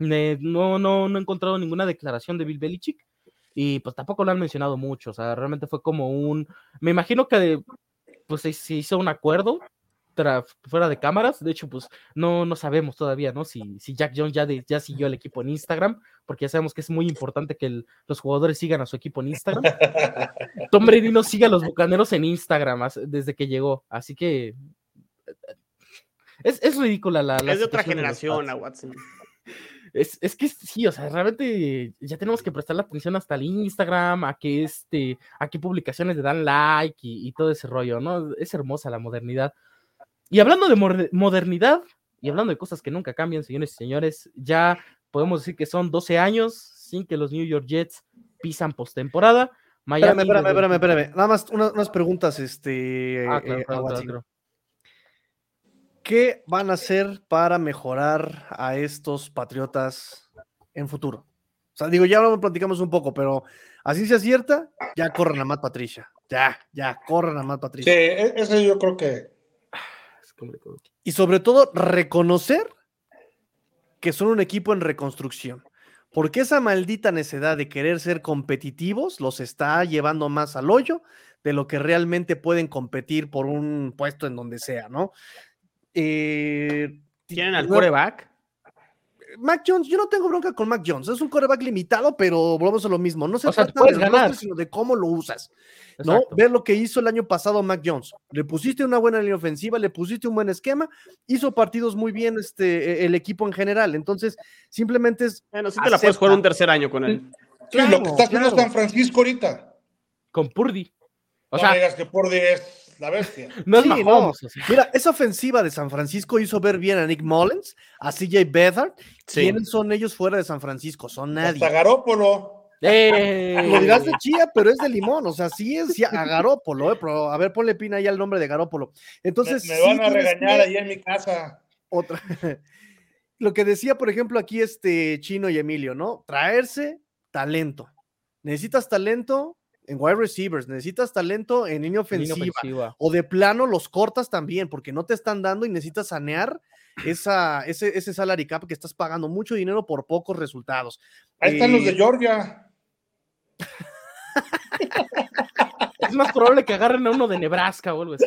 No, no, no he encontrado ninguna declaración de Bill Belichick. Y pues tampoco lo han mencionado mucho. O sea, realmente fue como un. Me imagino que pues se, hizo un acuerdo fuera de cámaras. De hecho, pues no, no sabemos todavía, ¿no? Si, si Jack Jones ya, ya siguió el equipo en Instagram, porque ya sabemos que es muy importante que los jugadores sigan a su equipo en Instagram. Tom Brady no sigue a los bucaneros en Instagram desde que llegó, así que es, es ridícula la, Es de otra generación a Watson. Es, es, que sí, o sea, realmente ya tenemos que prestar la atención hasta el Instagram, a que este, a qué publicaciones le dan like y, y todo ese rollo, ¿no? Es hermosa la modernidad. Y hablando de modernidad y hablando de cosas que nunca cambian, señores y señores, ya podemos decir que son 12 años sin que los New York Jets pisan postemporada. Miami. Espérame, espérame, espérame, Nada más unas, preguntas, este. Ah, eh, ¿Qué van a hacer para mejorar a estos patriotas en futuro? O sea, digo, ya lo platicamos un poco, pero así se acierta, ya corran a Matt Patricia. Ya, ya, corran a Matt Patricia. Sí, e, eso yo creo que y sobre todo, reconocer que son un equipo en reconstrucción. Porque esa maldita necedad de querer ser competitivos los está llevando más al hoyo de lo que realmente pueden competir por un puesto en donde sea, ¿no? Eh, ¿Tienen al coreback? Mac Jones, yo no tengo bronca con Mac Jones, es un coreback limitado, pero volvemos a lo mismo. No se trata de ganar, sino de cómo lo usas. ¿no? Ver lo que hizo el año pasado Mac Jones. Le pusiste una buena línea ofensiva, le pusiste un buen esquema, hizo partidos muy bien este, e, el equipo en general. Entonces, simplemente es. Bueno, sí te la puedes jugar un tercer año con él. Sí, lo que está haciendo San Francisco ahorita. Con Purdy. O no sea, digas que Purdy es la bestia. No es Mira, esa ofensiva de San Francisco hizo ver bien a Nick Mullens, a CJ Beathard. ¿Quiénes son ellos fuera de San Francisco? Son nadie. Hasta Garópolo. Eh. Lo dirás de chía, pero es de limón, o sea, sí es a Garópolo, eh, pero a ver, ponle pina ahí al nombre de Garópolo. Entonces, me, van a regañar ahí en mi casa. Otra. Lo que decía, por ejemplo, aquí este Chino y Emilio, ¿no? Traerse talento. Necesitas talento, en wide receivers, necesitas talento en línea ofensiva, o de plano los cortas también porque no te están dando y necesitas sanear esa, ese, ese salary cap que estás pagando mucho dinero por pocos resultados. Ahí están los de eh, Georgia. es más probable que agarren a uno de Nebraska o algo así.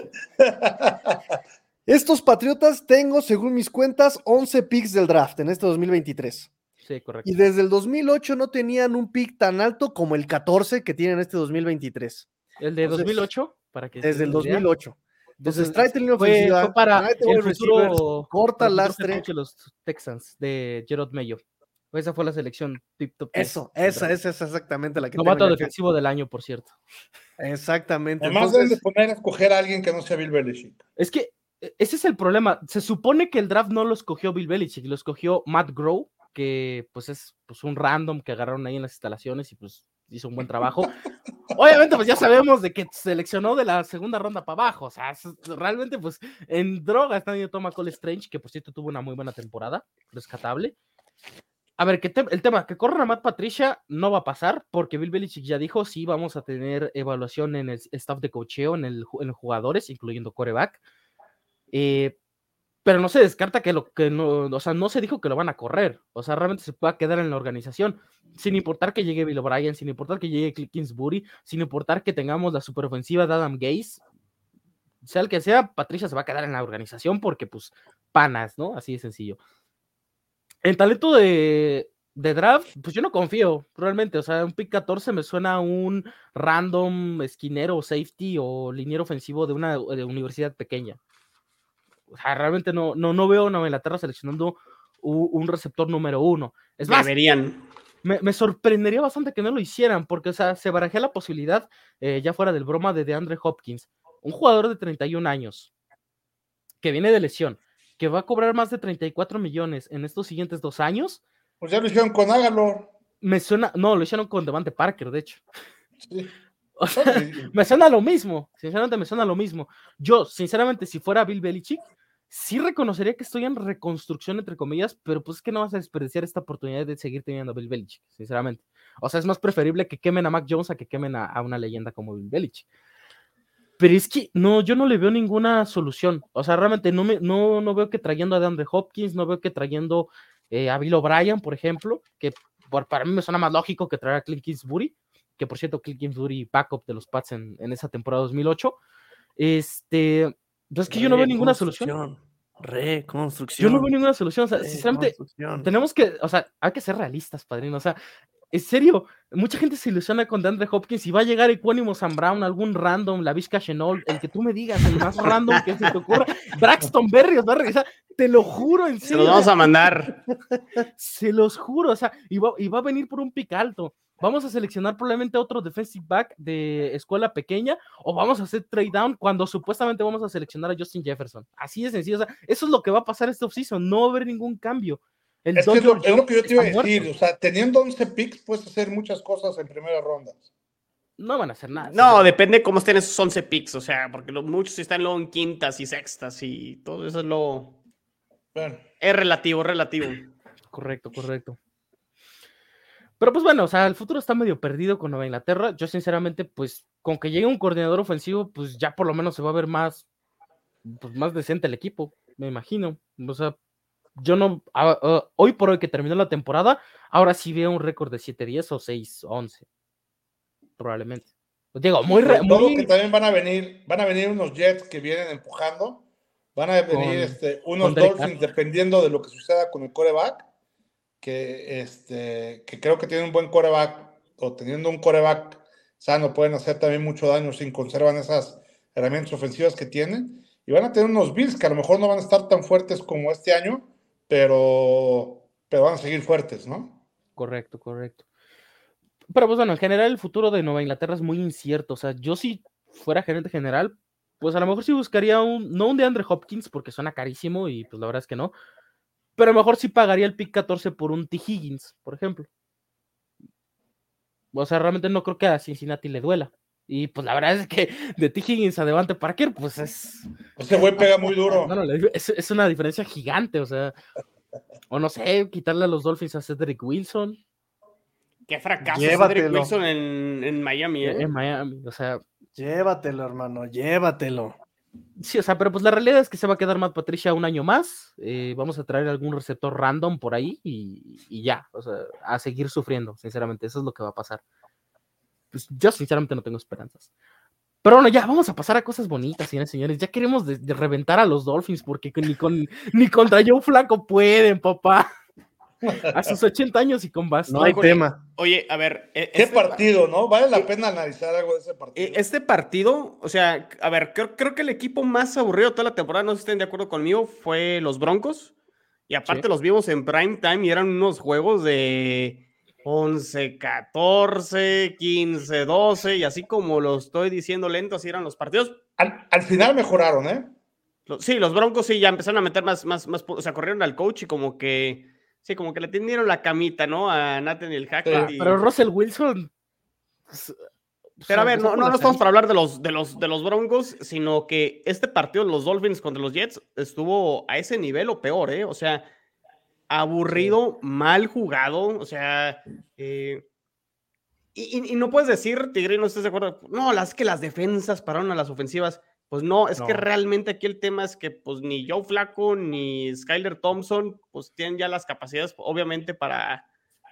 Estos Patriotas tengo, según mis cuentas, 11 picks del draft en este 2023. Sí, correcto. Y desde el 2008 no tenían un pick tan alto como el 14 que tienen este 2023. ¿El de 2008? Para que desde el 2008. Entonces, tráete el ofensiva, fue para el futuro, corta lastre. los Texans de Gerard Mayo. Esa fue la selección tip top. Eso, esa, esa es exactamente la que Novato defensivo del año, por cierto. Exactamente. Además deben de poner a escoger a alguien que no sea Bill Belichick. Es que e, ese es el problema. Se supone que el draft no lo escogió Bill Belichick, lo escogió Matt Grow, que pues es pues, un random que agarraron ahí en las instalaciones y pues hizo un buen trabajo. Obviamente, pues ya sabemos de que seleccionó de la segunda ronda para abajo. O sea, realmente, pues en droga está teniendo toma Cole Strange, que por cierto tuvo una muy buena temporada, rescatable. A ver, que el tema, que corran a Matt Patricia no va a pasar, porque Bill Belichick ya dijo, sí, vamos a tener evaluación en el staff de cocheo, en, el, en los jugadores, incluyendo coreback. Eh, pero no se descarta que lo que no, o sea, no se dijo que lo van a correr, o sea, realmente se pueda quedar en la organización, sin importar que llegue Bill O'Brien, sin importar que llegue Kingsbury, sin importar que tengamos la superofensiva de Adam Gaze, sea el que sea, Patricia se va a quedar en la organización porque, pues, panas, ¿no? Así de sencillo. El talento de, de draft, pues yo no confío, realmente. O sea, un pick 14 me suena a un random esquinero, safety o liniero ofensivo de una universidad pequeña realmente no, no, no veo a Nueva Inglaterra seleccionando un, receptor número uno. Es más, Deberían. Me, sorprendería bastante que no lo hicieran, porque o sea, se barajea la posibilidad, eh, ya fuera del broma, de DeAndre Hopkins, un jugador de 31 años, que viene de lesión, que va a cobrar más de 34 millones en estos siguientes dos años. Pues ya lo hicieron con Agalor. Me suena, no, lo hicieron con Devante Parker, de hecho. Sí. me suena lo mismo, sinceramente me suena lo mismo. Yo, sinceramente, si fuera Bill Belichick, sí reconocería que estoy en reconstrucción, entre comillas, pero pues es que no vas a desperdiciar esta oportunidad de seguir teniendo a Bill Belichick, sinceramente. O sea, es más preferible que quemen a Mac Jones a que quemen a, una leyenda como Bill Belichick. Pero es que no, yo no le veo ninguna solución. O sea, realmente no, me, no, no veo que trayendo a DeAndre Hopkins, no veo que trayendo eh, a Bill O'Brien, por ejemplo, que por, para mí me suena más lógico que traer a Clint Kingsbury, que por cierto, Clint Kingsbury backup de los Pats en, en esa temporada 2008. Este, Entonces que yo no veo ninguna solución. Reconstrucción. Yo no veo ninguna solución. O sea, sinceramente, tenemos que, o sea, hay que ser realistas, padrino. O sea, en serio, mucha gente se ilusiona con DeAndre Hopkins y va a llegar Equanimo Sam Brown, algún random, la Vizca Chenol, el que tú me digas, el más random que se te ocurra. Braxton Berrios va a regresar, te lo juro, en serio. Se los vamos a mandar. Se los juro, o sea, y va, y va a venir por un pic alto. Vamos a seleccionar probablemente otro defensive back de escuela pequeña o vamos a hacer trade down cuando supuestamente vamos a seleccionar a Justin Jefferson. Así de sencillo. O sea, eso es lo que va a pasar este offseason. No va a haber ningún cambio. es, lo, que yo te iba a decir. O sea, teniendo 11 picks, puedes hacer muchas cosas en primera ronda. No van a hacer nada. No, depende cómo estén esos 11 picks. O sea, porque muchos están luego en quintas y sextas y todo eso es lo. Es relativo, relativo. Correcto, correcto. Pero pues bueno, o sea, el futuro está medio perdido con Nueva Inglaterra. Yo sinceramente, pues con que llegue un coordinador ofensivo, pues ya por lo menos se va a ver más, pues, más decente el equipo, me imagino. O sea, yo no, hoy por hoy que terminó la temporada, ahora sí veo un récord de 7-10 o 6-11, probablemente. Digo, muy, muy... que también van a venir, van a venir unos Jets que vienen empujando, van a venir este, unos Dolphins dependiendo de lo que suceda con el coreback que, este, que creo que tiene un buen coreback o teniendo un coreback sano pueden hacer también mucho daño si conservan esas herramientas ofensivas que tienen. Y van a tener unos Bills que a lo mejor no van a estar tan fuertes como este año, pero, pero van a seguir fuertes, ¿no? Correcto, correcto. Pero pues bueno, en general el futuro de Nueva Inglaterra es muy incierto. O sea, yo si fuera gerente general, pues a lo mejor sí buscaría un, no un de Andre Hopkins, porque suena carísimo y pues la verdad es que no, pero a lo mejor sí pagaría el pick 14 por un T. Higgins, por ejemplo. O sea, realmente no creo que a Cincinnati le duela. Y pues la verdad es que de T. Higgins a Devante Parker, pues es. Ese güey pega muy duro. es, es, una diferencia gigante, o sea. O no sé, quitarle a los Dolphins a Cedric Wilson. Qué fracaso Cedric Wilson en, en Miami, ¿eh? En Miami, o sea. Llévatelo, hermano, llévatelo. Sí, o sea, pero pues la realidad es que se va a quedar Matt Patricia un año más. Eh, vamos a traer algún receptor random por ahí y, ya, o sea, a seguir sufriendo, sinceramente, eso es lo que va a pasar. Pues yo sinceramente no tengo esperanzas. Pero bueno, ya vamos a pasar a cosas bonitas, señores señores. Ya queremos de, reventar a los Dolphins porque ni, con, ni contra Joe Flaco pueden, papá. A sus 80 años y con bastante. No hay tema. Oye, a ver. E, ¿Qué este partido, no? Vale la pena analizar algo de ese partido. E, este partido, o sea, a ver, creo, que el equipo más aburrido de toda la temporada, no sé si estén de acuerdo conmigo, fue los Broncos. Y aparte los vimos en prime time y eran unos juegos de 11, 14, 15, 12, y así como lo estoy diciendo lento, así eran los partidos. Al, final mejoraron, ¿eh? Sí, los Broncos sí ya empezaron a meter más, más, más, o sea, corrieron al coach y como que Sí, como que le tendieron la camita, ¿no? A Nathaniel Hackett. Pero, pero Russell Wilson. Pues, pero a ver, no, no, estamos para hablar de los, de, los, de los Broncos, sino que este partido, los Dolphins contra los Jets, estuvo a ese nivel o peor, ¿eh? O sea, aburrido, mal jugado, o sea, eh, y, no puedes decir, Tigre, no estás de acuerdo, no, las que las defensas pararon a las ofensivas. Pues no, es que realmente aquí el tema es que pues ni Joe Flaco ni Skyler Thompson pues tienen ya las capacidades obviamente para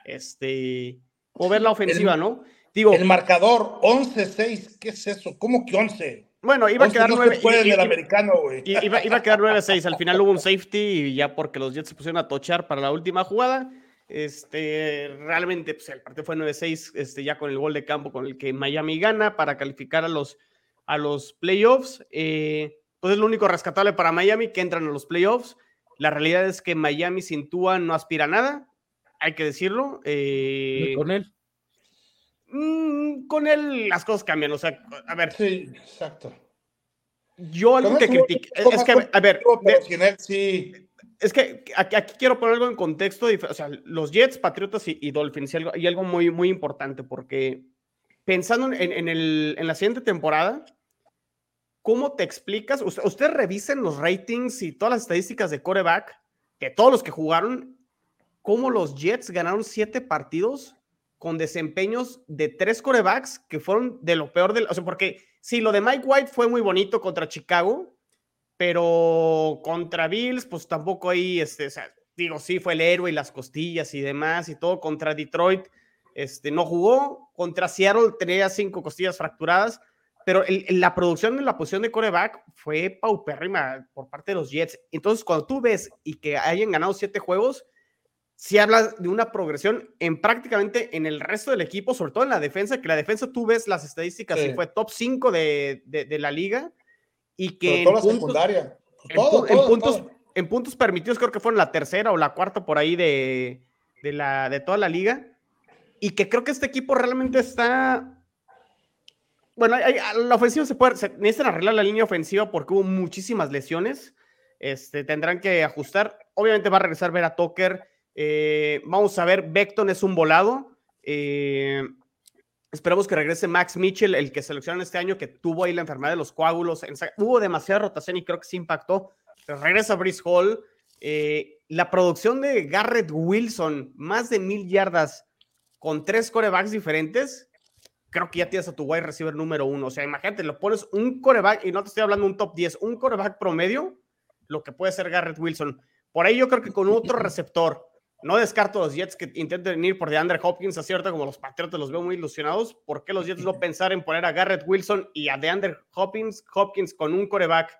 este mover la ofensiva, ¿no? Digo, el marcador 11-6, ¿qué es eso? ¿Cómo que 11? Bueno, iba a quedar 9 iba, iba, a quedar 9-6, al final hubo un safety y ya porque los Jets se pusieron a tochar para la última jugada. Este, realmente pues, el partido fue 9-6, este, ya con el gol de campo con el que Miami gana para calificar a los a los playoffs. Eh, pues es lo único rescatable para Miami que entran a los playoffs. La realidad es que Miami sin Tua no aspira a nada, hay que decirlo. Eh, con él? Mm, con él las cosas cambian, o sea, a ver. Sí, exacto. Yo algo que critico, es que, a ver, sí. Es que aquí, quiero poner algo en contexto, o sea, los Jets, Patriotas y, Dolphins, y algo, y algo, muy, muy importante, porque pensando en, el, en la siguiente temporada, ¿cómo te explicas? Ustedes revisen los ratings y todas las estadísticas de coreback, que todos los que jugaron, cómo los Jets ganaron siete partidos con desempeños de tres corebacks que fueron de lo peor del. O sea, porque sí, lo de Mike White fue muy bonito contra Chicago, pero contra Bills, pues tampoco ahí, este, digo, sí, fue el héroe y las costillas y demás y todo. Contra Detroit, este, no jugó. Contra Seattle tenía cinco costillas fracturadas pero la producción en la posición de coreback fue paupérrima por parte de los Jets. Entonces, cuando tú ves y que hayan ganado siete juegos, si hablas de una progresión en prácticamente en el resto del equipo, sobre todo en la defensa, que la defensa tú ves las estadísticas y fue top 5 de, de, la liga y que en puntos, en, puntos, en puntos permitidos creo que fueron la tercera o la cuarta por ahí de, de, la, de toda la liga. Y que creo que este equipo realmente está bueno, la ofensiva se puede, necesitan arreglar la línea ofensiva porque hubo muchísimas lesiones. Este, tendrán que ajustar. Obviamente va a regresar ver a Tucker. Eh, vamos a ver, Beckton es un volado. Eh, esperamos que regrese Max Mitchell, el que seleccionaron este año, que tuvo ahí la enfermedad de los coágulos. Hubo demasiada rotación y creo que se impactó. Regresa Brice Hall. Eh, la producción de Garrett Wilson, más de mil yardas con tres corebacks diferentes, creo que ya tienes a tu wide receiver número uno. O sea, imagínate, lo pones un coreback, y no te estoy hablando un top 10, un coreback promedio, lo que puede ser Garrett Wilson. Por ahí yo creo que con otro receptor, no descarto los Jets que intenten ir por DeAndre Hopkins, acierto como los Patriotas los veo muy ilusionados. ¿Por qué los Jets no pensar en poner a Garrett Wilson y a DeAndre Hopkins, Hopkins con un coreback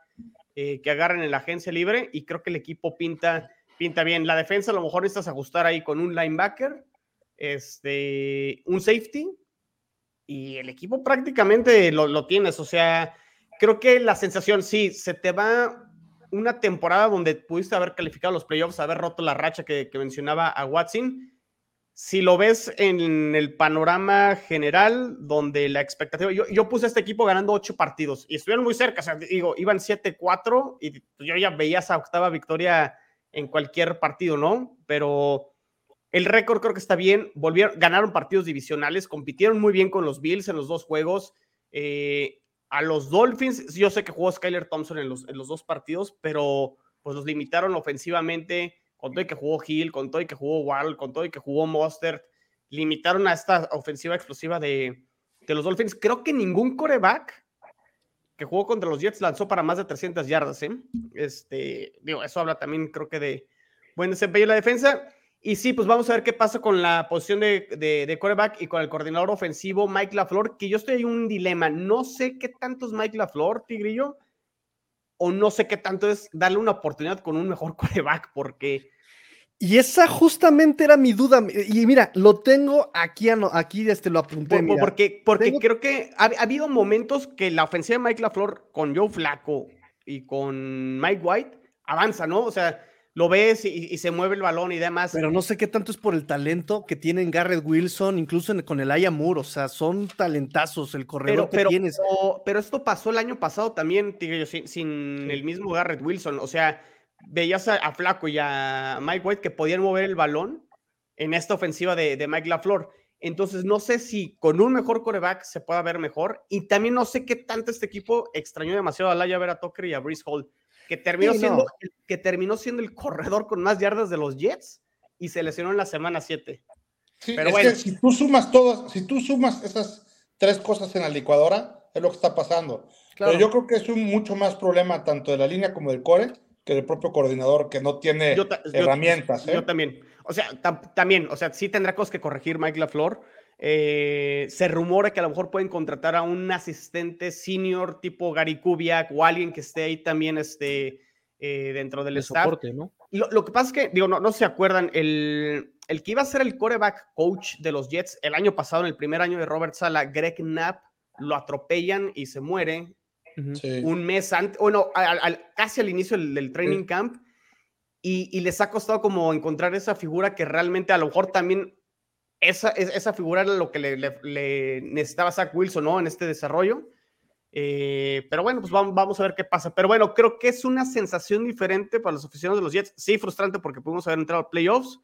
eh, que agarren en la agencia libre? Y creo que el equipo pinta, pinta bien. La defensa a lo mejor necesitas ajustar ahí con un linebacker, este, un safety y el equipo prácticamente lo, tienes. O sea, creo que la sensación, sí, se te va una temporada donde pudiste haber calificado los playoffs, haber roto la racha que, mencionaba a Watson. Si lo ves en el panorama general, donde la expectativa, yo, yo puse a este equipo ganando ocho partidos y estuvieron muy cerca, o sea, digo, iban 7-4 y yo ya veía esa octava victoria en cualquier partido, ¿no? Pero el récord creo que está bien. Volvieron, ganaron partidos divisionales, compitieron muy bien con los Bills en los dos juegos. Eh, a los Dolphins, yo sé que jugó Skyler Thompson en los, en los dos partidos, pero pues los limitaron ofensivamente, con todo y que jugó Hill, con todo y que jugó Wall, con todo y que jugó Mostert, limitaron a esta ofensiva explosiva de, de los Dolphins. Creo que ningún coreback que jugó contra los Jets lanzó para más de 300 yardas, ¿eh? Este, digo, eso habla también, creo que de buen desempeño en la defensa. Y sí, pues vamos a ver qué pasa con la posición de, de, quarterback y con el coordinador ofensivo Mike LaFleur, que yo estoy en un dilema. No sé qué tanto es Mike LaFleur, Tigrillo, o no sé qué tanto es darle una oportunidad con un mejor quarterback, porque... Y esa justamente era mi duda. Y mira, lo tengo aquí, aquí este, lo apunté. porque porque creo que ha, ha, habido momentos que la ofensiva de Mike LaFleur con Joe Flaco y con Mike White avanza, ¿no? O sea, lo ves y, se mueve el balón y demás. Pero no sé qué tanto es por el talento que tienen Garrett Wilson, incluso con el Aya Moore, o sea, son talentazos el corredor pero, que tienes. Pero, esto pasó el año pasado también, Tigre, sin, sin el mismo Garrett Wilson, o sea, veías a, Flaco y a Mike White que podían mover el balón en esta ofensiva de, de Mike LaFleur. Entonces, no sé si con un mejor coreback se pueda ver mejor. Y también no sé qué tanto este equipo extrañó demasiado a Laia Vera Tucker y a Brice Hall que terminó, siendo, que terminó siendo el corredor con más yardas de los Jets y se lesionó en la semana 7. Pero es bueno. que si tú sumas todas, si tú sumas esas tres cosas en la licuadora, es lo que está pasando. Pero yo creo que es un mucho más problema tanto de la línea como del core que del propio coordinador que no tiene herramientas. Yo, ¿eh? yo, también. O sea, también, o sea, sí tendrá cosas que corregir Mike LaFleur, eh, se rumora que a lo mejor pueden contratar a un asistente senior tipo Gary Kubiak o alguien que esté ahí también este, eh, dentro del staff. ¿no? Lo, que pasa es que, digo, no, no se acuerdan, el, el, que iba a ser el quarterback coach de los Jets el año pasado, en el primer año de Robert Sala, Greg Knapp, lo atropellan y se muere un mes antes, bueno, casi al inicio del, training camp. Y, y, les ha costado como encontrar esa figura que realmente a lo mejor también esa, esa figura era lo que le, necesitaba Zach Wilson, ¿no? En este desarrollo. Eh, pero bueno, pues vamos, vamos, a ver qué pasa. Pero bueno, creo que es una sensación diferente para los aficionados de los Jets. Sí, frustrante porque pudimos haber entrado a playoffs,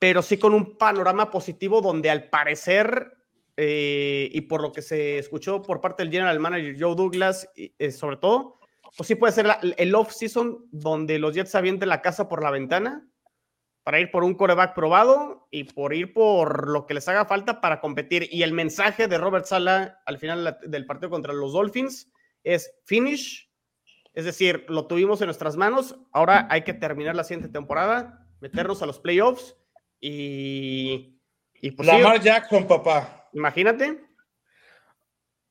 pero sí con un panorama positivo donde al parecer, eh, y por lo que se escuchó por parte del general manager Joe Douglas, eh, sobre todo, pues sí puede ser el off-season donde los Jets avienten la casa por la ventana para ir por un coreback probado y por ir por lo que les haga falta para competir. Y el mensaje de Robert Sala al final del partido contra los Dolphins es finish, es decir, lo tuvimos en nuestras manos, ahora hay que terminar la siguiente temporada, meternos a los playoffs y... y pues Lamar Jackson, papá. Imagínate.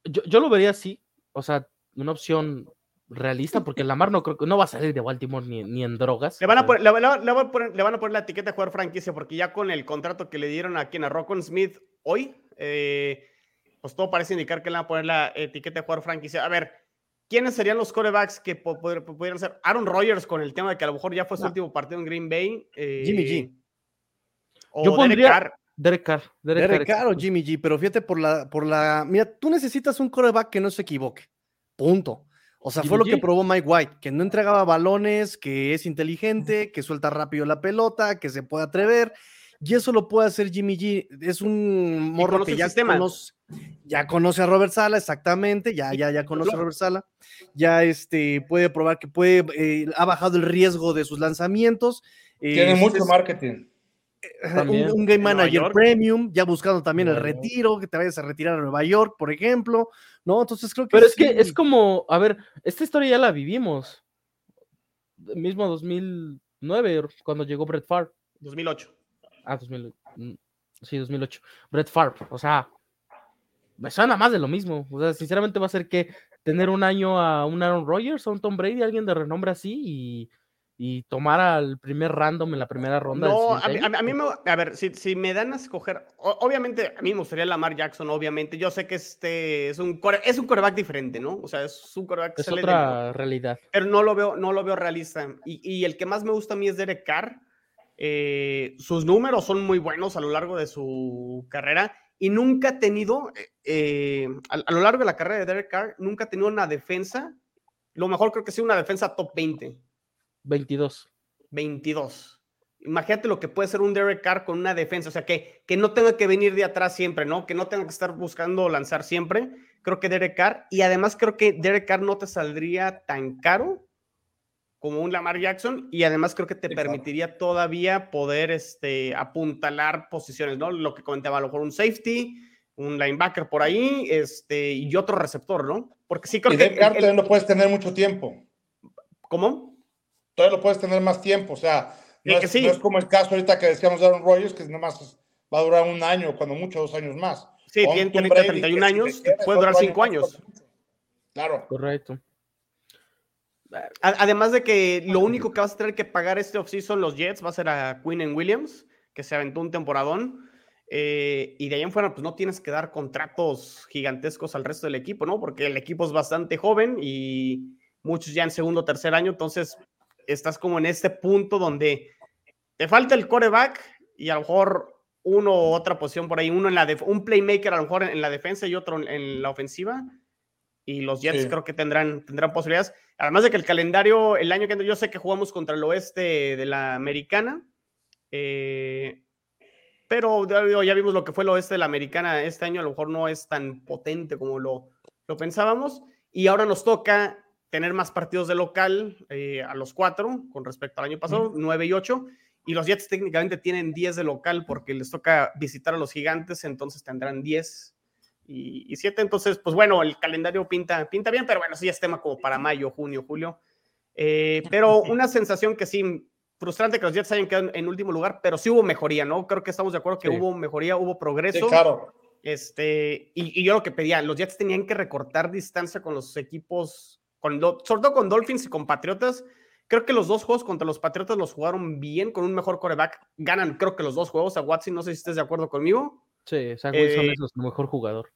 Yo, yo lo vería así, o sea, una opción realista, porque Lamar no creo que no va a salir de Baltimore ni, ni en drogas. Le van, a poner, le, le- le van a poner- le van a poner la etiqueta de jugador franquicia porque ya con el contrato que le dieron a quien a Rockon Smith hoy, eh, pues todo parece indicar que le van a poner la etiqueta de jugador franquicia. A ver, ¿quiénes serían los corebacks que pudieran ser? Aaron Rodgers con el tema de que a lo mejor ya fue su No. último partido en Green Bay. eh, Jimmy G. O Yo Derek Carr. Derek Carr. Derek, Derek Carr, Carr o Jimmy G, pero fíjate por la, por la. Mira, tú necesitas un coreback que no se equivoque. Punto. O sea, fue lo que probó Mike White, que no entregaba balones, que es inteligente, que suelta rápido la pelota, que se puede atrever. Y eso lo puede hacer Jimmy G. Es un morro que ya conoce, ya conoce a Robert Sala, exactamente. Ya, ya, ya conoce a Robert Sala. Ya este, puede probar que puede, eh, ha bajado el riesgo de sus lanzamientos. Tiene eh, mucho es- marketing. También. Un, un game manager premium, ya buscando también el York. retiro, que te vayas a retirar a Nueva York, por ejemplo, ¿no? Entonces creo que Pero es que es como, a ver, esta historia ya la vivimos. Mismo 2009, cuando llegó Brett Favre. 2008. Ah, 2000, mm, sí, 2008. Brett Favre, o sea, me suena más de lo mismo. O sea, sinceramente va a ser que tener un año a un Aaron Rodgers, a un Tom Brady, alguien de renombre así y, y tomar al primer random en la primera ronda. No, a mí, a mí- me, a ver, si, si me dan a escoger, o- obviamente a mí me gustaría Lamar Jackson, obviamente. Yo sé que este es un core- es un coreback diferente, ¿no? O sea, es un coreback que es de- otra realidad. pero no lo veo, no lo veo realista. Y, y el que más me gusta a mí es Derek Carr. Eh, sus números son muy buenos a lo largo de su carrera y nunca ha tenido, eh, eh, a, a lo largo de la carrera de Derek Carr, nunca ha tenido una defensa. Lo mejor creo que sí, una defensa top 20. 22. 22. Imagínate lo que puede ser un Derek Carr con una defensa, o sea, que, que no tenga que venir de atrás siempre, ¿no? Que no tenga que estar buscando lanzar siempre. Creo que Derek Carr, y además creo que Derek Carr no te saldría tan caro como un Lamar Jackson, y además creo que te permitiría todavía poder este, apuntalar posiciones, ¿no? Lo que comentaba, a lo mejor un safety, un linebacker por ahí, este, y otro receptor, ¿no? Porque sí creo Y que... Derek Carr lo puedes tener mucho tiempo. ¿Cómo? Todavía lo puedes tener más tiempo. O sea, Sí, no, que es, sí. no es como el caso ahorita que decíamos de Aaron Rodgers, que nomás va a durar un año, cuando mucho dos años más. Sí, O tiene Tom 30, Brady, 31 que si años, puede durar otro 5 más, años. Claro. Correcto. Además de que lo único que vas a tener que pagar este offseason los Jets va a ser a Quinn and Williams, que se aventó un temporadón. eh, y de ahí en fuera, pues no tienes que dar contratos gigantescos al resto del equipo, ¿no? Porque el equipo es bastante joven y muchos ya en segundo o tercer año. Entonces, estás como en este punto donde te falta el coreback y a lo mejor uno u otra posición por ahí, uno en la un playmaker a lo mejor en, en la defensa y otro en, en la ofensiva. Y los Jets Sí. creo que tendrán, tendrán posibilidades. Además de que el calendario, el año que yo sé que jugamos contra el oeste de la americana, eh, pero ya vimos lo que fue el oeste de la americana este año, a lo mejor no es tan potente como lo, lo pensábamos. Y ahora nos toca tener más partidos de local eh, a los cuatro con respecto al año pasado, nueve y ocho. Y los Jets técnicamente tienen 10 de local porque les toca visitar a los gigantes, entonces tendrán 10 y, y 7. Entonces, pues bueno, el calendario pinta, pinta bien, pero bueno, sí es tema como para mayo, junio, julio. Eh, pero una sensación que sí, frustrante que los Jets hayan quedado en, en último lugar, pero sí hubo mejoría, ¿no? Creo que estamos de acuerdo que Sí. hubo mejoría, hubo progreso. Sí, claro. Este, y, y yo lo que pedía, los Jets tenían que recortar distancia con los equipos, con, sobre todo con Dolphins y con Patriotas. Creo que los dos juegos contra los Patriotas los jugaron bien, con un mejor coreback. Ganan, creo que los dos juegos. A Watson, no sé si estés de acuerdo conmigo, Sí, Zach Wilson Eh, es nuestro mejor jugador.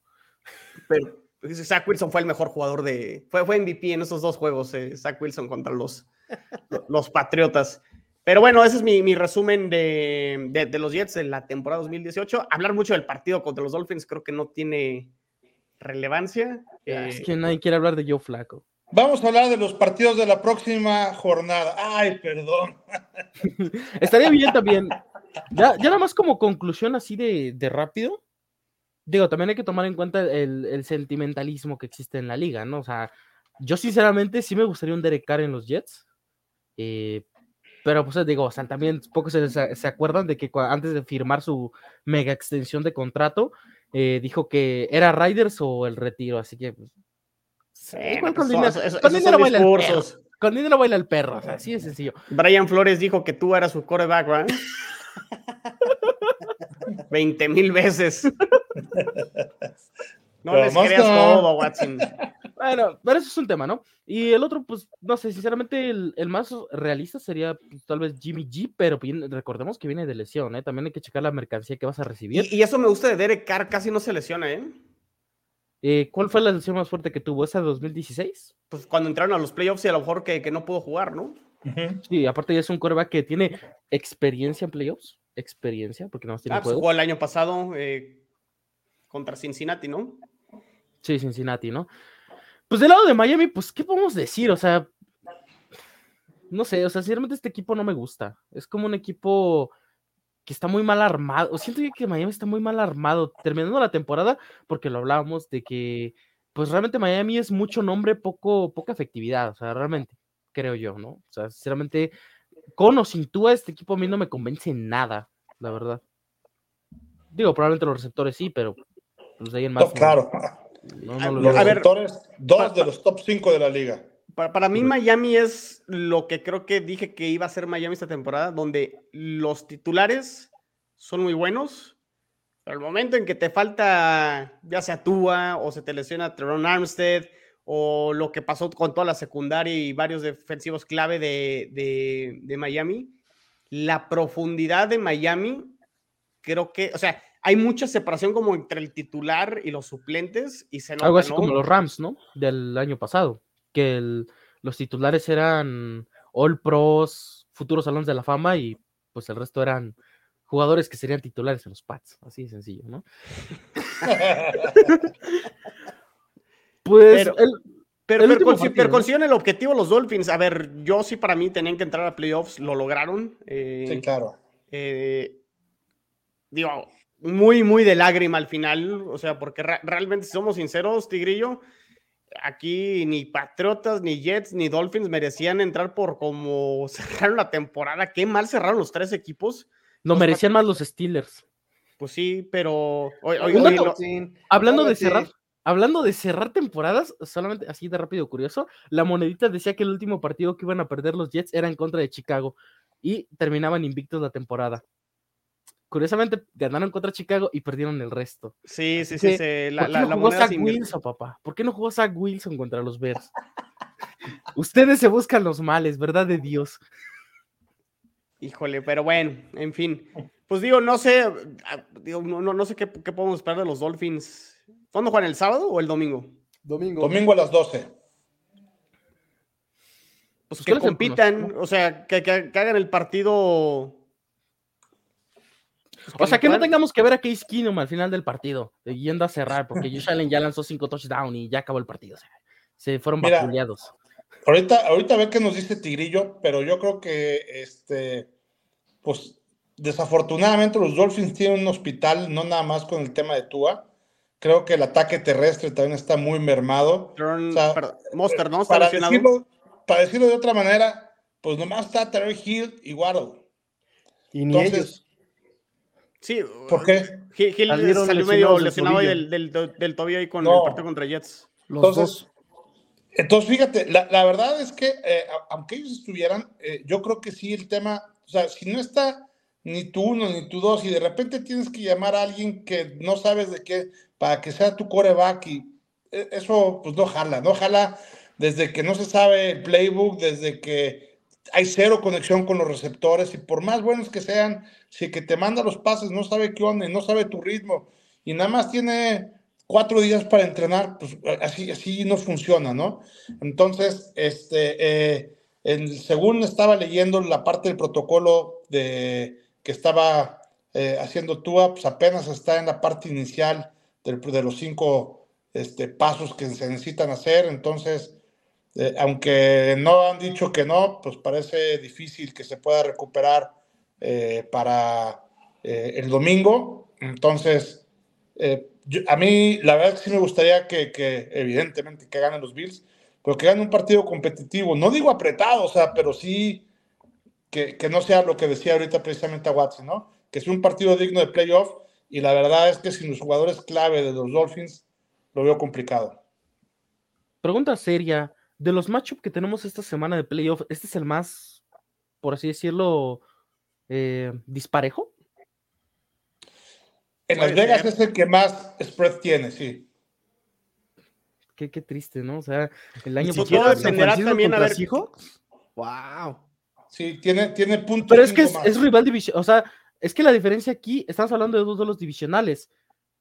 pero Zach Wilson fue el mejor jugador de. Fue, fue MVP en esos dos juegos, eh, Zach Wilson contra los, los Patriotas. Pero bueno, ese es mi, mi resumen de, de- de los Jets de la temporada 2018. Hablar mucho del partido contra los Dolphins creo que no tiene relevancia. es Eh, que nadie quiere hablar de Joe Flaco. Vamos a hablar de los partidos de la próxima jornada. Ay, perdón. Estaría bien también. Ya, ya nada más como conclusión así de, de rápido. Digo, también hay que tomar en cuenta el, el sentimentalismo que existe en la liga, ¿no? O sea, yo sinceramente sí me gustaría un Derek Carr en los Jets. eh, pero pues digo, o sea, también pocos se, se- acuerdan de que antes de firmar su mega extensión de contrato, eh, dijo que era Riders o el retiro, así que pues, bueno, con pues, dinero- eso- eso- con esos dinero son baila el discursos. con dinero baila el perro, o sea, así de sencillo. Brian Flores dijo que tú eras su coreback, ¿verdad? 20 mil veces. No les creas todo, Watson. Bueno, pero eso es un tema, ¿no? Y el otro, pues, no sé, sinceramente, el, más realista sería pues, tal vez Jimmy G, pero recordemos que viene de lesión, ¿eh? También hay que checar la mercancía que vas a recibir. Y, eso me gusta de Derek Carr, casi no se lesiona, ¿eh? ¿Eh? ¿Cuál fue la lesión más fuerte que tuvo? ¿Esa de 2016? Pues cuando entraron a los playoffs y a lo mejor que, que no pudo jugar, ¿no? Sí, aparte ya es un coreback que tiene experiencia en playoffs. Experiencia, porque no tiene ah, pues jugó el año pasado eh, contra Cincinnati, ¿no? Sí, Cincinnati, ¿no? Pues del lado de Miami, pues, ¿qué podemos decir? O sea, no sé, o sea, sinceramente este equipo no me gusta. Es como un equipo que está muy mal armado. Siento que Miami está muy mal armado terminando la temporada, porque lo hablábamos de que, pues realmente Miami es mucho nombre, poco, poca efectividad. O sea, realmente, creo yo, ¿no? O sea, sinceramente, con o sin tú, este equipo a mí no me convence nada, la verdad. Digo, probablemente los receptores sí, pero pues ahí en más. claro los receptores, dos de los top 5 de la liga. Para, mí, Miami es lo que creo que dije que iba a ser Miami esta temporada, donde los titulares son muy buenos, pero el momento en que te falta, ya sea Tua o se te lesiona Teron Armstead o lo que pasó con toda la secundaria y varios defensivos clave de, de Miami, la profundidad de Miami, creo que, o sea, hay mucha separación como entre el titular y los suplentes y se Algo así como los Rams, ¿no? Del año pasado, que los titulares eran All Pros, futuros salones de la fama y pues el resto eran jugadores que serían titulares en los Pats, así de sencillo, ¿no? pues pero, el, pero, pero, el objetivo los Dolphins. A ver, yo sí para mí tenían que entrar a playoffs, lo lograron. Eh, sí, claro. Eh, digo, muy, muy de lágrima al final, o sea, porque realmente, si somos sinceros, Tigrillo, aquí ni Patriotas, ni Jets, ni Dolphins merecían entrar por como cerraron la temporada. Qué mal cerraron los tres equipos. No merecían más los Steelers. Pues sí, pero hablando de cerrar, hablando de cerrar temporadas, solamente así de rápido curioso, la monedita decía que el último partido que iban a perder los Jets era en contra de Chicago y terminaban invictos la temporada curiosamente ganaron contra Chicago y perdieron el resto. Sí, sí, sí. La, ¿Por qué no jugó Zach Wilson, papá? ¿Por qué no jugó Zach Wilson contra los Bears? Ustedes se buscan los males, ¿verdad de Dios? Híjole, pero bueno, en fin. Pues digo, no sé, ah, digo, no, no, sé qué, podemos esperar de los Dolphins. ¿Cuándo juegan? ¿El sábado o el domingo? Domingo. Domingo a las 12. Pues, pues que compitan, o sea, que, que hagan el partido o sea, que no tengamos que ver a Case Keenum al final del partido, yendo a cerrar, porque Josh Allen ya lanzó cinco touchdowns y ya acabó el partido. se fueron vapuleados. Ahorita, ahorita a ver qué nos dice Tigrillo, pero yo creo que este, pues desafortunadamente los Dolphins tienen un hospital, no nada más con el tema de Tua. Creo que el ataque terrestre también está muy mermado. Monster, ¿no? para, decirlo, para decirlo de otra manera, pues nomás está Terry Hill y Waddle. Y ni ellos. Sí, ¿por qué? Gil salió medio lesionado del, del, del, tobillo ahí con el partido contra Jets. entonces, entonces, fíjate, la, la, verdad es que eh, aunque ellos estuvieran, eh, yo creo que sí el tema, o sea, si no está ni tu uno ni tu dos y de repente tienes que llamar a alguien que no sabes de qué para que sea tu coreback y eh, eso pues no jala, no jala desde que no se sabe el playbook, desde que hay cero conexión con los receptores y por más buenos que sean, si que te manda los pases no sabe qué onda y no sabe tu ritmo y nada más tiene cuatro días para entrenar, pues así, así no funciona, ¿no? Entonces, este, eh, según estaba leyendo la parte del protocolo de, que estaba eh, haciendo Tua, pues apenas está en la parte inicial de los cinco este, pasos que se necesitan hacer, entonces eh, aunque no han dicho que no, pues parece difícil que se pueda recuperar eh, para eh, el domingo. Entonces, a mí la verdad sí me gustaría que, evidentemente que ganen los Bills, pero que ganen un partido competitivo. No digo apretado, o sea, pero sí que, que no sea lo que decía ahorita precisamente a Watson, ¿no? Que sea un partido digno de playoff. Y la verdad es que sin los jugadores clave de los Dolphins, lo veo complicado. Pregunta seria de los matchups que tenemos esta semana de playoff, ¿este es el más, por así decirlo, eh, disparejo? En Las Vegas es el que más spread tiene, sí. qué, qué triste, ¿no? O sea, el año Pues pasado todo dependerá también, a ver- Seahawks. Wow. Sí, tiene, tiene punto. Pero es que es, rival divisional, o sea, es que la diferencia aquí, estamos hablando de dos duelos divisionales,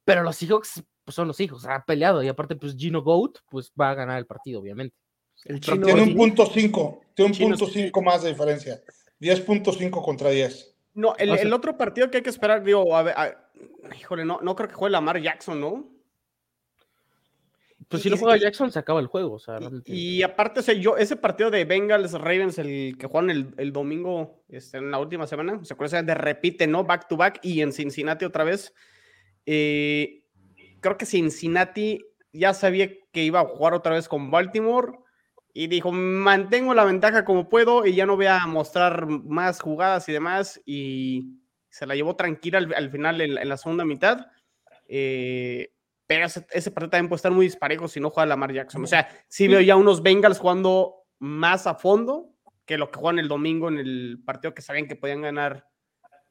pero los Seahawks pues, son los Seahawks, ha peleado, y aparte, pues Gino Goat, pues va a ganar el partido, obviamente. El chino. tiene un punto 5. Tiene un punto. 5 más de diferencia. 10.5 contra 10. No, el, sea- el otro partido que hay que esperar, digo, a ver, a- híjole, no, no creo que juegue Lamar Jackson, ¿no? Pues si no juega Jackson, se acaba el juego, o sea, realmente. Y, y aparte, o sea, yo, ese partido de Bengals Ravens, el que jugaron el, el domingo este, en la última semana, se acuerdan de repite, ¿no? Back to back y en Cincinnati otra vez. Eh, creo que Cincinnati ya sabía que iba a jugar otra vez con Baltimore y dijo, mantengo la ventaja como puedo y ya no voy a mostrar más jugadas y demás. Y se la llevó tranquila al, al final en, en la segunda mitad. Eh, pero ese, ese partido también puede estar muy disparejo si no juega Lamar Jackson. O sea, sí veo ya unos Bengals jugando más a fondo que lo que juegan el domingo en el partido que sabían que podían ganar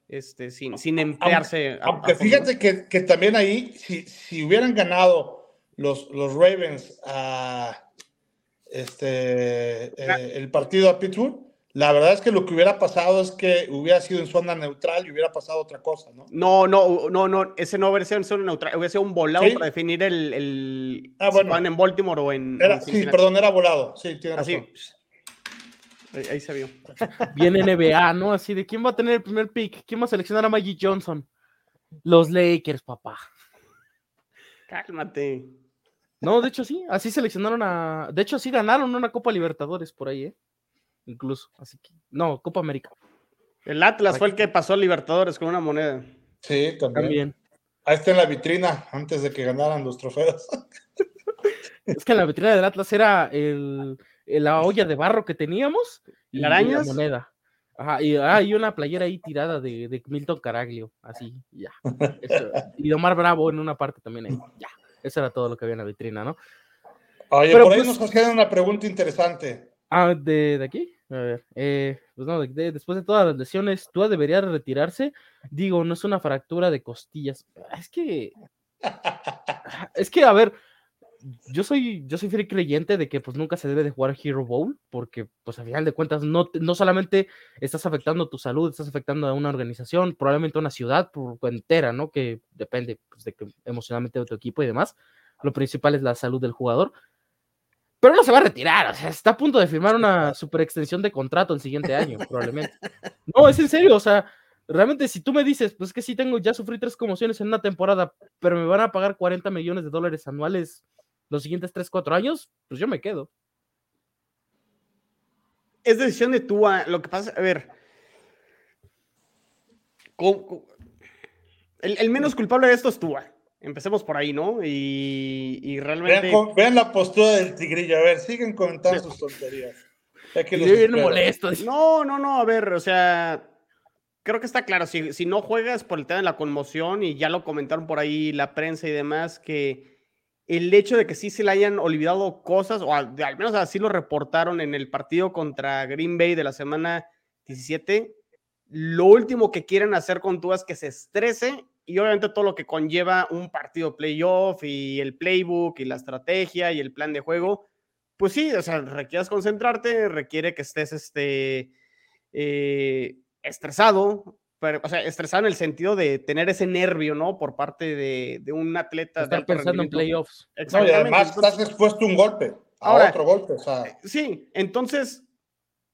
este, sin, sin emplearse. a- a Aunque fíjate que, que también ahí, si, si hubieran ganado los, los Ravens a este eh, el partido a Pittsburgh, la verdad es que lo que hubiera pasado es que hubiera sido en zona neutral y hubiera pasado otra cosa, ¿no? No, no, no, no, ese no hubiera sido en zona neutral, hubiera sido un volado ¿Sí? para definir el, el Ah, si bueno. juegan en Baltimore o en, Era, en sí, perdón, era volado. Sí, tiene Así. razón. Ahí, ahí se vio. Bien NBA, ¿no? Así de quién va a tener el primer pick, quién va a seleccionar a Magic Johnson. Los Lakers, papá. Cálmate. No, de hecho sí, así seleccionaron a. De hecho, sí ganaron una Copa Libertadores por ahí, ¿eh? Incluso. Así que. No, Copa América. El Atlas fue el que pasó a Libertadores con una moneda. Sí, también. También. Ahí está en la vitrina antes de que ganaran los trofeos. Es que en la vitrina del Atlas era el, el- la olla de barro que teníamos y, la ¿Arañas? moneda. Ajá, y hay una playera ahí tirada de, de Milton Caraglio, así, ya. Eso, y Omar Bravo en una parte también ahí, ya. Eso era todo lo que había en la vitrina, ¿no? Oye, Pero por ahí pues- nos hacían una pregunta interesante. Ah, de, de aquí. A ver, eh, pues no, de- de- después de todas las lesiones, ¿Tua debería retirarse? Digo, no es una fractura de costillas. Es que, es que, a ver, yo soy, yo soy fiel creyente de que pues nunca se debe de jugar Hero Bowl, porque pues a final de cuentas no, no solamente estás afectando tu salud, estás afectando a una organización, probablemente a una ciudad por, entera, ¿no? Que depende pues, de que emocionalmente de tu equipo y demás. Lo principal es la salud del jugador. Pero no se va a retirar, o sea, está a punto de firmar una super extensión de contrato el siguiente año, probablemente. No, es en serio, o sea, realmente si tú me dices, pues que sí tengo, ya sufrí tres conmociones en una temporada, pero me van a pagar 40 millones de dólares anuales los siguientes 3, 4 años, pues yo me quedo. Es decisión de Tua. Lo que pasa, a ver. ¿cómo- cómo? El, el menos culpable de esto es Tua. Empecemos por ahí, ¿no? Y, y realmente. Vean, la postura del tigrillo. A ver, siguen comentando sus tonterías. Que los molesto. No, no, no, a ver, o sea, creo que está claro, si, si no juegas por el tema de la conmoción, y ya lo comentaron por ahí la prensa y demás, que el hecho de que sí se le hayan olvidado cosas, o al, menos así lo reportaron en el partido contra Green Bay de la semana 17, lo último que quieren hacer con tú es que se estrese y obviamente todo lo que conlleva un partido playoff y el playbook y la estrategia y el plan de juego, pues sí, o sea, requieres concentrarte, requiere que estés este, eh, estresado, pero, o sea, estresado en el sentido de tener ese nervio, ¿no? Por parte de, de un atleta. de Estar pensando en playoffs. No, y Exactamente. además entonces- estás expuesto a un golpe, a Ahora- otro golpe. O sea, Sí, entonces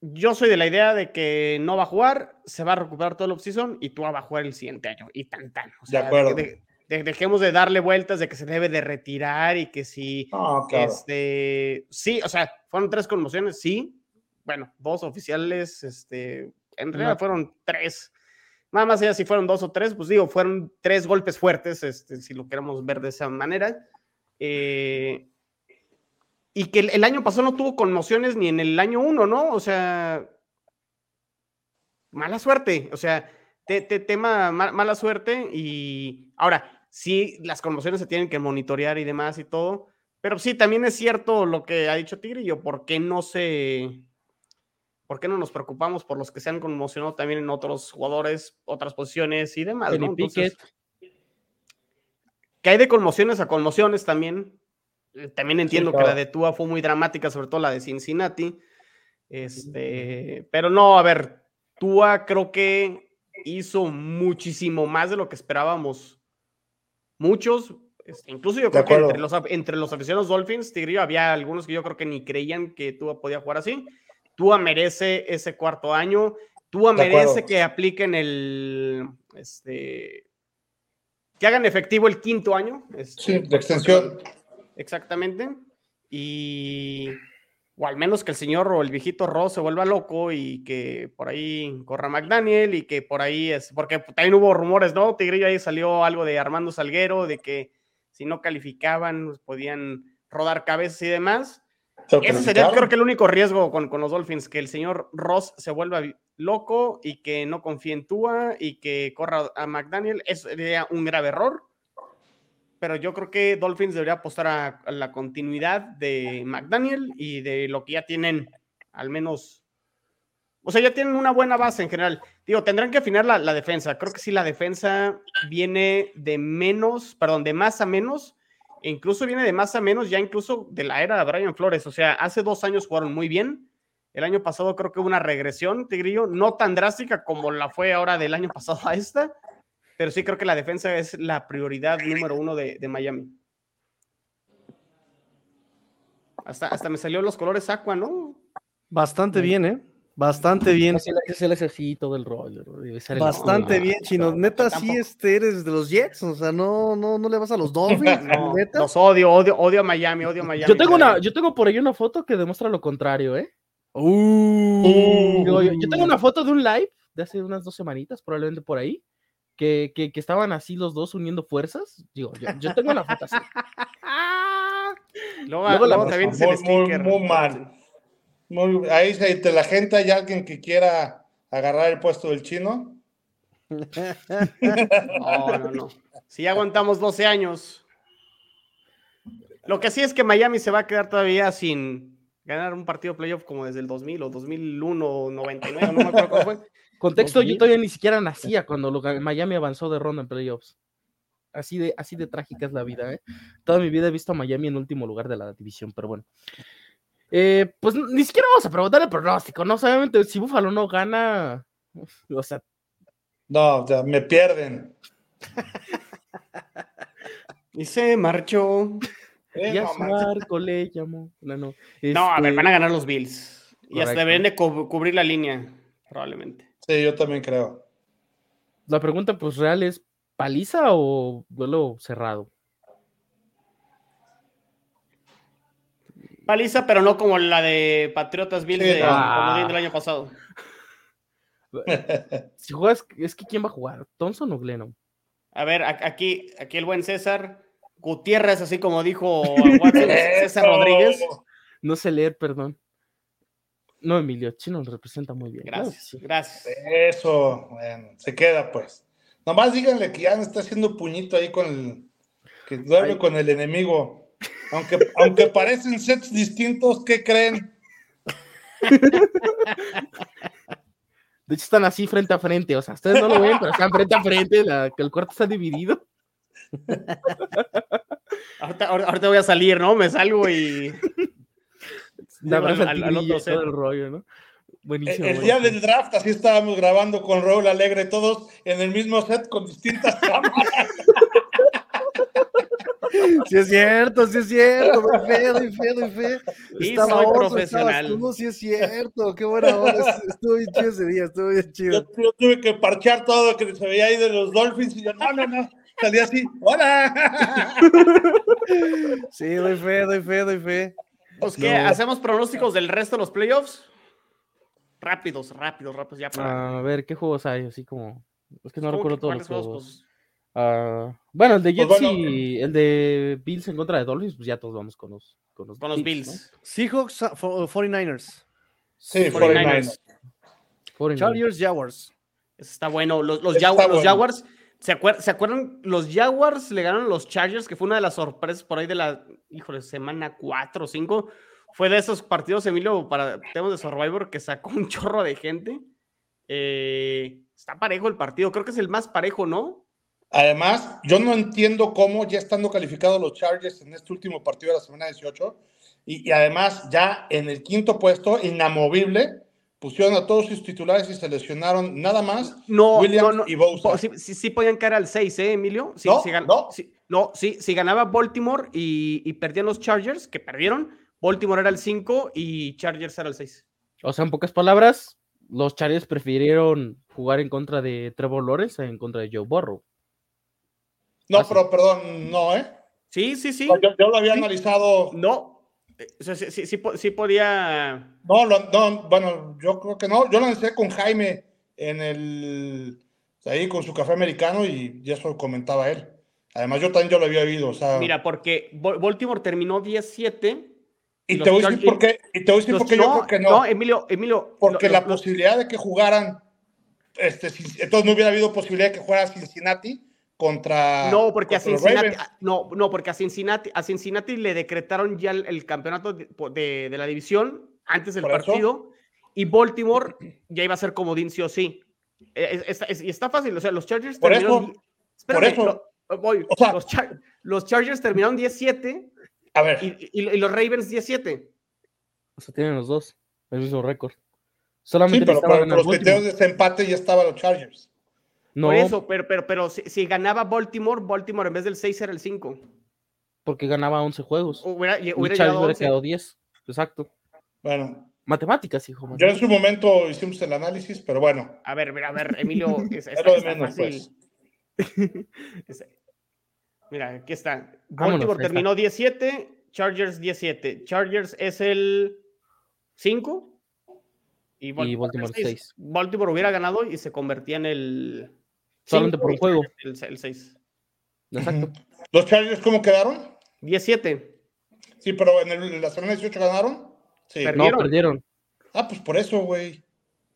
yo soy de la idea de que no va a jugar, se va a recuperar todo el offseason y tú va a jugar el siguiente año. Y tan tan. O sea, acuerdo. de- de- dejemos de darle vueltas de que se debe de retirar y que si no, claro. este sí, o sea, fueron tres conmociones, sí. Bueno, dos oficiales, este, en realidad Una- fueron tres. Nada más allá si fueron dos o tres, pues digo, fueron tres golpes fuertes, este, si lo queremos ver de esa manera. Eh, y que el, año pasado no tuvo conmociones ni en el año uno, ¿no? O sea, mala suerte, o sea, te, te- tema ma- mala suerte y ahora, sí, las conmociones se tienen que monitorear y demás y todo, pero sí, también es cierto lo que ha dicho Tigrillo, ¿por qué no se... ¿Por qué no nos preocupamos por los que se han conmocionado también en otros jugadores, otras posiciones y demás? ¿no? Entonces, que hay de conmociones a conmociones también. eh, también entiendo que la de Tua fue muy dramática, sobre todo la de Cincinnati. Este, pero no, a ver, Tua creo que hizo muchísimo más de lo que esperábamos muchos. Este, incluso yo creo que entre los, entre los aficionados Dolphins, Tigrillo, había algunos que yo creo que ni creían que Tua podía jugar así. Tua merece ese cuarto año. Tua merece que apliquen el, este, que hagan efectivo el quinto año. Este, sí, de extensión. Exactamente. Y, o al menos que el señor o el viejito Ross se vuelva loco y que por ahí corra McDaniel y que por ahí es, porque también hubo rumores, ¿no? Tigrillo ahí salió algo de Armando Salguero, de que si no calificaban, pues, podían rodar cabezas y demás. Ese sería, creo que el único riesgo con, con, los Dolphins, que el señor Ross se vuelva loco y que no confíe en Tua y que corra a McDaniel. Eso sería un grave error. Pero yo creo que Dolphins debería apostar a, la continuidad de McDaniel y de lo que ya tienen, al menos. O sea, ya tienen una buena base en general. Digo, tendrán que afinar la, la defensa. Creo que sí, la defensa viene de menos, perdón, de más a menos incluso viene de más a menos, ya incluso de la era de Brian Flores. O sea, hace dos años jugaron muy bien. El año pasado creo que hubo una regresión, Tigrillo, no tan drástica como la fue ahora del año pasado a esta, pero sí creo que la defensa es la prioridad número uno de, Miami. Hasta, hasta me salió los colores aqua, ¿no? Bastante bien, ¿eh? Bastante bien. Es el así todo el rollo. Bastante bien, chino. Neta, sí este, eres de los Jets. O sea, no, no, no le vas a los Dolphins. Los odio, odio, odio a Miami, odio a Miami. Yo tengo, una, yo tengo por ahí una foto que demuestra lo contrario, ¿eh? Uh. yo, tengo una foto de un live de hace unas dos semanitas, probablemente por ahí, que, que, estaban así los dos uniendo fuerzas. Digo, yo, tengo una foto así. luego, la, muy, muy mal ahí se la gente, hay alguien que quiera agarrar el puesto del chino. No, no, no. Si ya aguantamos 12 años. Lo que sí es que Miami se va a quedar todavía sin ganar un partido playoff como desde el 2000 o 2001 o 99, no me acuerdo cuál fue. Contexto, yo todavía ni siquiera nacía cuando Miami avanzó de ronda en playoffs. Así de, así de trágica es la vida, ¿eh? Toda mi vida he visto a Miami en último lugar de la división, pero bueno. Eh, pues ni siquiera vamos a preguntar el pronóstico, ¿no? Obviamente, si Búfalo no gana, o sea. No, o sea, me pierden. y se marchó. Eh, ya Marco le llamó. No, no. no, a ver, este van a ganar los Bills. Y hasta deberían de cubrir la línea, probablemente. Sí, yo también creo. La pregunta, pues, real es: ¿paliza o duelo cerrado? Paliza, pero no como la de Patriotas Bills del año pasado. si juegas, es que ¿quién va a jugar? ¿Thompson o Glennon? A ver, aquí, aquí el buen César. Gutiérrez, así como dijo César Rodríguez. No sé leer, perdón. No, Emilio, Chino lo representa muy bien. Gracias, gracias. Eso, bueno, se queda pues. Nomás díganle que ya no está haciendo puñito ahí con el. que duerme con el enemigo. Aunque, aunque parecen sets distintos, ¿qué creen? De hecho, están así frente a frente. O sea, ustedes no lo ven, pero están frente a frente. que el cuarto está dividido. Ahorita, voy a salir, ¿no? Me salgo y. al, otro set. el rollo, ¿no? Buenísimo. El, día del draft, así estábamos grabando con Raúl Alegre, todos en el mismo set con distintas cámaras. Sí es cierto, sí es cierto, muy feo, muy feo, muy feo. Estaba soy profesional. Tú, sí es cierto, qué buena onda. Estuvo bien chido ese día, estuvo bien chido. Yo, tuve que parchear todo lo que se veía ahí de los Dolphins y yo, no, no, no, salí así, ¡hola! Sí, doy fe, doy fe, doy fe. Pues, ¿qué? ¿Hacemos pronósticos del resto de los playoffs? Rápidos, rápidos, rápidos, ya para... A ver, ¿qué juegos hay? Así como... Es que no recuerdo todos los juegos. Pues, Ah, bueno, el de pues Jets y el de Bills en contra de Dolphins, pues ya todos vamos con los, con los, Bills. Seahawks, 49ers. Sí, 49ers. Chargers, Jaguars. Eso está bueno. Los, los, Jaguars, ¿se, acuerdan? Los Jaguars le ganaron a los Chargers, que fue una de las sorpresas por ahí de la, híjole, semana 4 o 5. Fue de esos partidos, Emilio, para temas de Survivor, que sacó un chorro de gente. Eh, está parejo el partido, creo que es el más parejo, ¿no? Además, yo no entiendo cómo ya estando calificados los Chargers en este último partido de la semana 18, y, y además ya en el quinto puesto, inamovible, pusieron a todos sus titulares y seleccionaron nada más No, Williams no, no. y Bosa. Po- Sí, sí, sí podían caer al 6, ¿eh, Emilio? Sí, No, gan- no. sí, no, sí, si ganaba Baltimore y, y perdían los Chargers, que perdieron, Baltimore era el 5 y Chargers era el 6. O sea, en pocas palabras, los Chargers prefirieron jugar en contra de Trevor Lawrence en contra de Joe Burrow. No, Ah, pero perdón, no, ¿eh? Sí, sí, sí. Yo, yo lo había analizado. No. Eh, o sea, sí, sí, sí po- sí podía. No, lo- no, bueno, yo creo que no. Yo lo lancé con Jaime en el. Ahí con su café americano y, y eso comentaba él. Además, yo también yo lo había oído. O sea, Mira, porque Baltimore terminó 10-7. y los te voy a decir por qué. Y te voy a decir los- por qué yo creo que no. Emilio, Emilio. porque lo- la lo- posibilidad de que jugaran. Este, entonces no hubiera habido posibilidad de que jugara Cincinnati contra. No, porque a contra Cincinnati, a- no, no, porque a Cincinnati, a Cincinnati le decretaron ya el, el campeonato de, po- de- de la división antes del Por eso. partido y Baltimore ya iba a ser comodín sí o sí. Eh, es- es- es- y está fácil, o sea, los Chargers Por terminaron. eso, Espérame, eso. lo- voy. O sea- los, Char- los Chargers terminaron 17 A ver, y, y- y los Ravens 17. O sea, tienen los dos el mismo récord. sí, Solamente pero por, ganar los Baltimore. criterios de este empate ya estaban los Chargers. No, Por eso, pero, pero, pero si, si ganaba Baltimore, Baltimore en vez del 6 era el 5. porque ganaba 11 juegos. Hubiera, hubiera Chargers llegado hubiera 11. quedado 10. Exacto. Bueno, Matemáticas, hijo. ya en matemáticas. su momento hicimos el análisis, pero bueno, A ver, mira, a ver, Emilio, es, es lo de menos, fácil. pues. Es- Mira, aquí está. Vámonos, Baltimore está. terminó 17, Chargers 17. Chargers es el 5 y, Y Baltimore el seis. 6. Baltimore hubiera ganado y se convertía en el Solamente por juego. El 6. Exacto. ¿Los Chargers cómo quedaron? 17. Sí, pero en, el- en la semana 18 ganaron. Sí. Pero- No, Perdieron. perdieron. Ah, pues por eso, güey.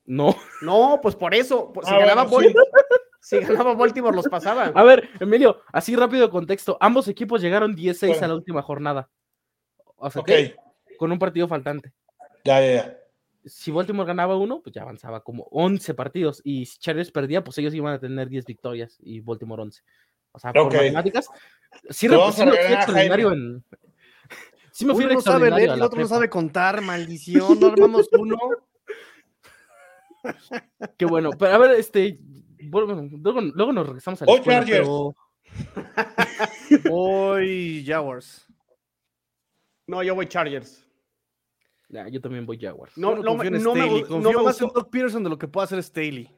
No. No, pues por eso. pues, si, Ah, ganaba bueno, sí. Baltimore, si ganaba Baltimore, los pasaba. A ver, Emilio, así rápido contexto. Ambos equipos llegaron 16 a la última jornada. O sea, con un partido faltante. ya, ya, ya. Si Baltimore ganaba uno, pues ya avanzaba como 11 partidos. Y si Chargers perdía, pues ellos iban a tener 10 victorias y Baltimore 11. O sea, por matemáticas. Sí, vamos sí me fui extraordinario en. Sí me fui Uno no sabe leer a y el otro no sabe contar, maldición. No armamos uno. Qué bueno. Pero a ver, este. bueno, luego, luego nos regresamos a la Voy escuela, Chargers. pero- Voy Jaguars. No, yo voy Chargers. Ya, yo también voy Jaguars. No, no, confío me- en no me Staley. no Confío más en gustó. Doug Peterson de lo que puede hacer Staley.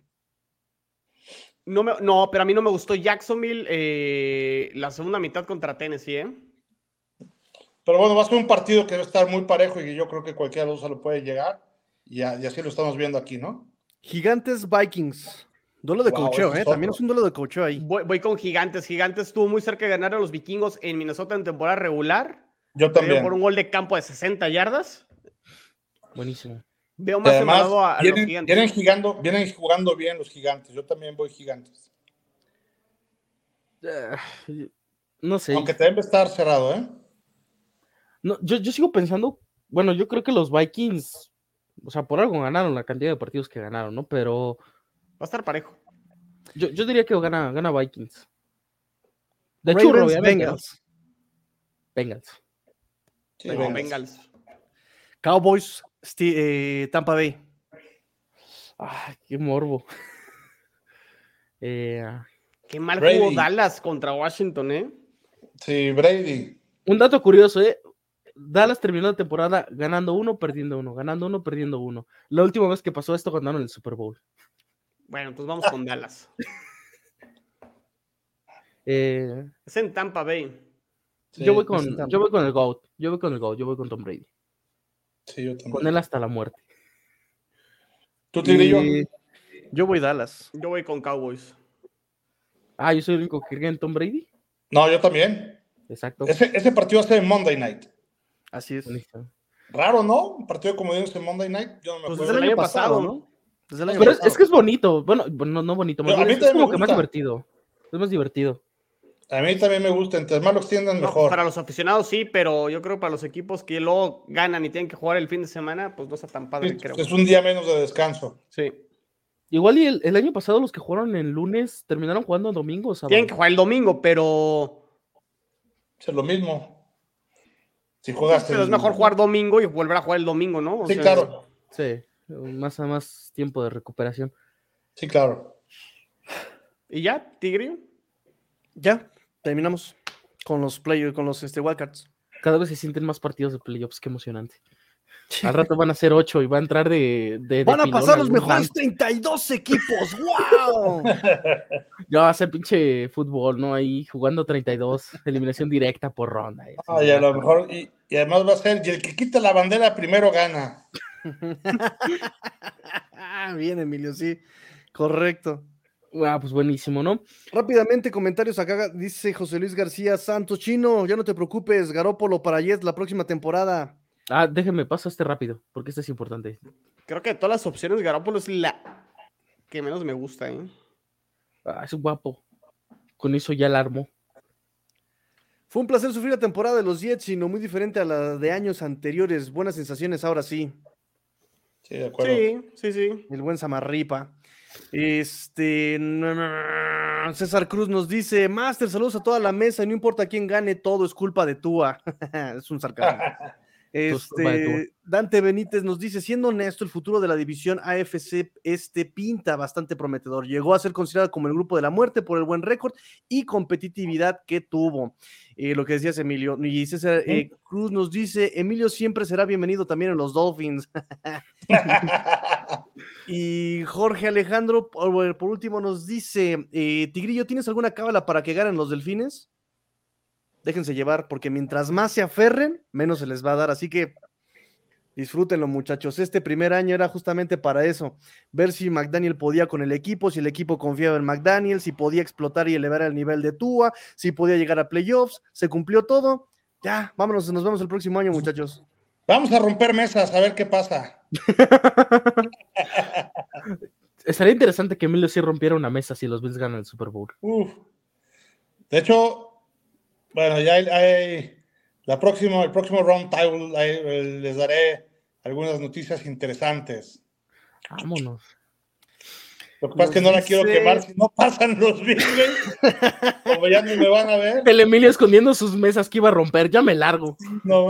No, me- no, pero a mí no me gustó Jacksonville eh, la segunda mitad contra Tennessee, ¿eh? Pero bueno, va a ser un partido que va a estar muy parejo y yo creo que cualquiera de los dos se lo puede llegar. Y, a- y así lo estamos viendo aquí, ¿no? Gigantes Vikings. Duelo de Wow, cocheo, ¿eh? es También es un duelo de cocheo ahí. Voy, voy con Gigantes. Gigantes estuvo muy cerca de ganar a los vikingos en Minnesota en temporada regular. Yo también. por un gol de campo de 60 yardas. Buenísimo. Veo más además, a, a los vienen, gigantes. vienen, jugando, vienen jugando bien los gigantes. Yo también voy gigantes. Ah, No sé. Aunque también va a estar cerrado, ¿eh? No, yo, yo sigo pensando, bueno, yo creo que los Vikings, o sea, por algo ganaron la cantidad de partidos que ganaron, ¿no? Pero Va a estar parejo. yo, yo diría que gana, gana Vikings. De Ravens, churro, obviamente, ¿no? Bengals. Bengals. Sí, No, Bengals. Bengals. Cowboys, Eh, Tampa Bay. Ay, qué morbo. Eh, Qué mal Brady. jugó Dallas contra Washington, ¿eh? Sí, Brady. un dato curioso, ¿eh? Dallas terminó la temporada ganando uno, perdiendo uno, ganando uno, perdiendo uno. La última vez que pasó esto ganaron el Super Bowl. Bueno, pues vamos con Dallas. Eh, Es en Tampa Bay. Sí, yo, voy con, en Tampa. yo voy con el GOAT, yo voy con el GOAT, yo voy con Tom Brady. Sí, yo también. Con él hasta la muerte. ¿Tú, Tigrillo? Y- Yo voy Dallas. Yo voy con Cowboys. Ah, yo soy el único que cree en Tom Brady. No, yo también. Exacto. Ese, ese partido va a ser en Monday Night. Así es. Raro, ¿no? Un partido de comodines en Monday Night. Yo no me Pues acuerdo. desde el año pasado, pasado, ¿no? Desde el año Pero es, pasado. es que es bonito. Bueno, no, no bonito. más es, como que más divertido. Es más divertido. A mí también me gusta. Entre más lo extiendan, No, mejor. para los aficionados sí, pero yo creo que para los equipos que luego ganan y tienen que jugar el fin de semana, pues no está tan padre, Sí, creo. es un día menos de descanso. Sí. Igual y el, el año pasado los que jugaron el lunes terminaron jugando el domingo. o sábado. Tienen que jugar el domingo, pero, Es lo mismo. Si juegas. pero es mejor jugar domingo y volver a jugar el domingo, ¿no? O Sí, sea, claro. Sí, más a más tiempo de recuperación. Sí, claro. ¿Y ya, Tigre? Ya, terminamos con los play, con los este, wildcards. Cada vez se sienten más partidos de playoffs, qué emocionante. Al rato van a ser ocho y va a entrar de. de- de Van a pasar los mejores banco. 32 equipos. ¡Wow! Ya va a ser pinche fútbol, ¿no? Ahí jugando 32, eliminación directa por ronda. Ah, y a lo mejor. Y, y además va a ser. Y el que quita la bandera primero gana. Ah, Bien, Emilio, sí. Correcto. Ah, pues buenísimo, ¿no? Rápidamente, comentarios acá. Dice José Luis García Santos Chino. Ya no te preocupes, Garópolo para Jets la próxima temporada. Ah, déjenme paso este rápido, porque este es importante. Creo que de todas las opciones, Garoppolo es la que menos me gusta, ¿eh? Ah, es guapo. Con eso ya la armó. Fue un placer sufrir la temporada de los Jets, sino muy diferente a la de años anteriores. Buenas sensaciones ahora sí. Sí, de acuerdo. Sí, sí, sí. El buen Samarripa. Este. César Cruz nos dice: Master, saludos a toda la mesa. y No importa quién gane, todo es culpa de Tua. es un sarcasmo. Este, Dante Benítez nos dice, siendo honesto, el futuro de la división AFC este pinta bastante prometedor. Llegó a ser considerado como el grupo de la muerte por el buen récord y competitividad que tuvo. Eh, lo que decías, Emilio. Y César eh, Cruz nos dice, Emilio siempre será bienvenido también en los Dolphins. y Jorge Alejandro, por, último, nos dice, eh, Tigrillo, ¿tienes alguna cábala para que ganen los delfines? Déjense llevar, porque mientras más se aferren, menos se les va a dar. Así que disfrútenlo, muchachos. Este primer año era justamente para eso: ver si McDaniel podía con el equipo, si el equipo confiaba en McDaniel, si podía explotar y elevar el nivel de Tua, si podía llegar a playoffs. Se cumplió todo. Ya, vámonos, nos vemos el próximo año, muchachos. Vamos a romper mesas a ver qué pasa. Estaría interesante que Emilio sí rompiera una mesa si los Bills ganan el Super Bowl. Uf. De hecho, bueno, ya hay, hay- la próxima, el próximo round table eh, les daré algunas noticias interesantes. Vámonos. Lo que pasa es que no la quiero quemar si no pasan los Bills. Como ya no me van a ver. El Emilio escondiendo sus mesas que iba a romper, ya me largo. No,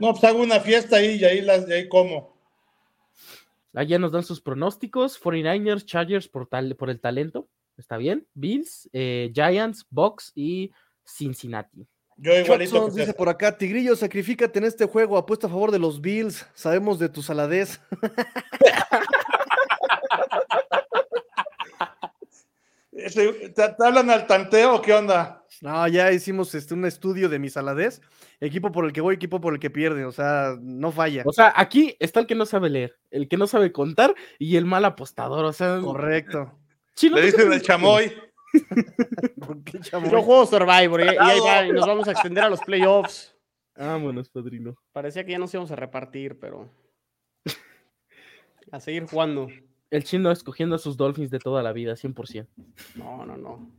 no pues hago una fiesta ahí y ahí, las, y ahí como. Allá nos dan sus pronósticos: 49ers, Chargers por, tal, por el talento. ¿Está bien? Bills, eh, Giants, Bucks y Cincinnati. Yo igualito que dice por acá, Tigrillo, sacrifícate en este juego, apuesta a favor de los Bills, sabemos de tu saladez. ¿Te, te hablan al tanteo o qué onda? No, ya hicimos este, un estudio de mi saladez, equipo por el que voy, equipo por el que pierde, o sea, no falla. O sea, aquí está el que no sabe leer, el que no sabe contar y el mal apostador. O sea, Correcto. Chino, Le ¿tú qué dicen el chamoy. ¿Por qué, chamoy? Yo juego Survivor y, y ahí va, y nos vamos a extender a los playoffs. Vámonos, padrino. Parecía que ya nos íbamos a repartir, pero. A seguir jugando. El chino escogiendo a sus Dolphins de toda la vida, 100%. No, no, no.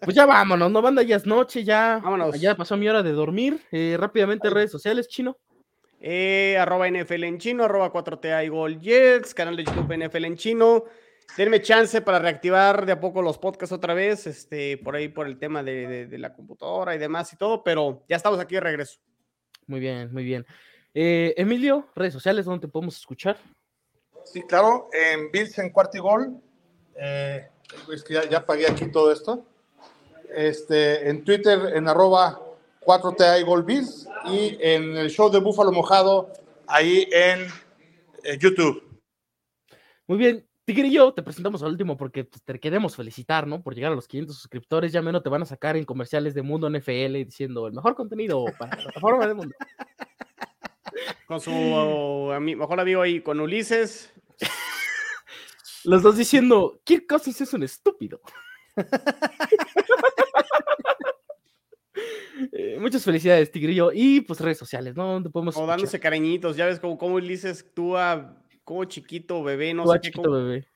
Pues ya vámonos, no banda, ya es noche, ya. Vámonos. Ya pasó mi hora de dormir. Eh, rápidamente, redes sociales, chino. Eh, arroba NFL en chino, arroba 4TA y Gol Jets, canal de YouTube NFL en chino. Denme chance para reactivar de a poco los podcasts otra vez, este, por ahí por el tema de, de- de la computadora y demás y todo, pero ya estamos aquí de regreso. Muy bien, muy bien. Eh, Emilio, redes sociales, ¿dónde te podemos escuchar? Sí, claro, en Bills en cuarto y gol. Eh, es que ya, ya pagué aquí todo esto. Este, en Twitter en arroba 4TA y gol Bills. Y en el show de Búfalo Mojado, ahí en eh, YouTube. Muy bien. Tigre y yo te presentamos al último porque pues, te queremos felicitar, ¿no? Por llegar a los 500 suscriptores. Ya menos te van a sacar en comerciales de Mundo NFL diciendo el mejor contenido para la plataforma del mundo. Con su ami- mejor amigo ahí, con Ulises. Los dos diciendo, Kirk Cousins es un estúpido. Eh, muchas felicidades, Tigrillo. Y pues redes sociales, ¿no? ¿Dónde podemos O escuchar? dándose cariñitos, ya ves como, como Ulises actúa como chiquito, bebé, no Tú, sé qué. chiquito bebé.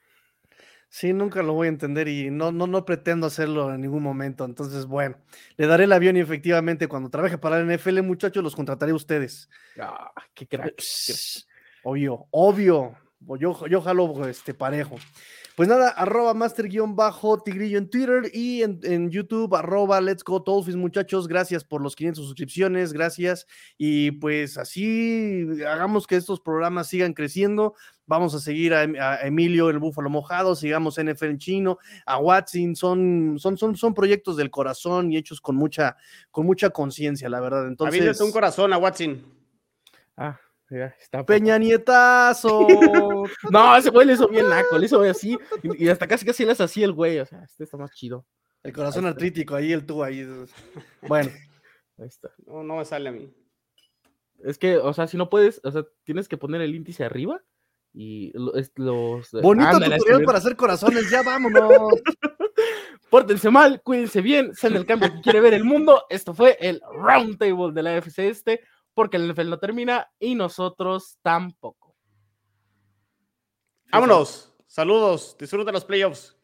Sí, nunca lo voy a entender y no, no, no pretendo hacerlo en ningún momento. Entonces, bueno, le daré el avión y efectivamente cuando trabaje para la NFL, muchachos, los contrataré a ustedes. Ah, qué crack. qué crack. Obvio, obvio. yo, yo jalo este parejo. Pues nada, arroba master-tigrillo en Twitter y en, YouTube, arroba let's go Dolphins, muchachos. Gracias por los 500 suscripciones, gracias. Y pues así hagamos que estos programas sigan creciendo. Vamos a seguir a, Emilio, el búfalo mojado, sigamos NFL en chino, a Watson, son, son, son, son proyectos del corazón y hechos con mucha, con mucha conciencia, la verdad. Entonces. un corazón a Watson. Ah. Peña Nietazo. no, ese güey le hizo bien naco, le hizo así, y, hasta casi casi le hace así el güey, o sea, este está más chido. El corazón artrítico, ahí el tú, ahí. Bueno. Ahí está. No, no me sale a mí. Es que, o sea, si no puedes, o sea, tienes que poner el índice arriba y los... Bonito tutorial para hacer corazones, ya vámonos. Pórtense mal, cuídense bien, sean el cambio que quiere ver el mundo. Esto fue el Roundtable de la FC Este porque el NFL no termina y nosotros tampoco. Vámonos. Saludos. Disfruten los playoffs.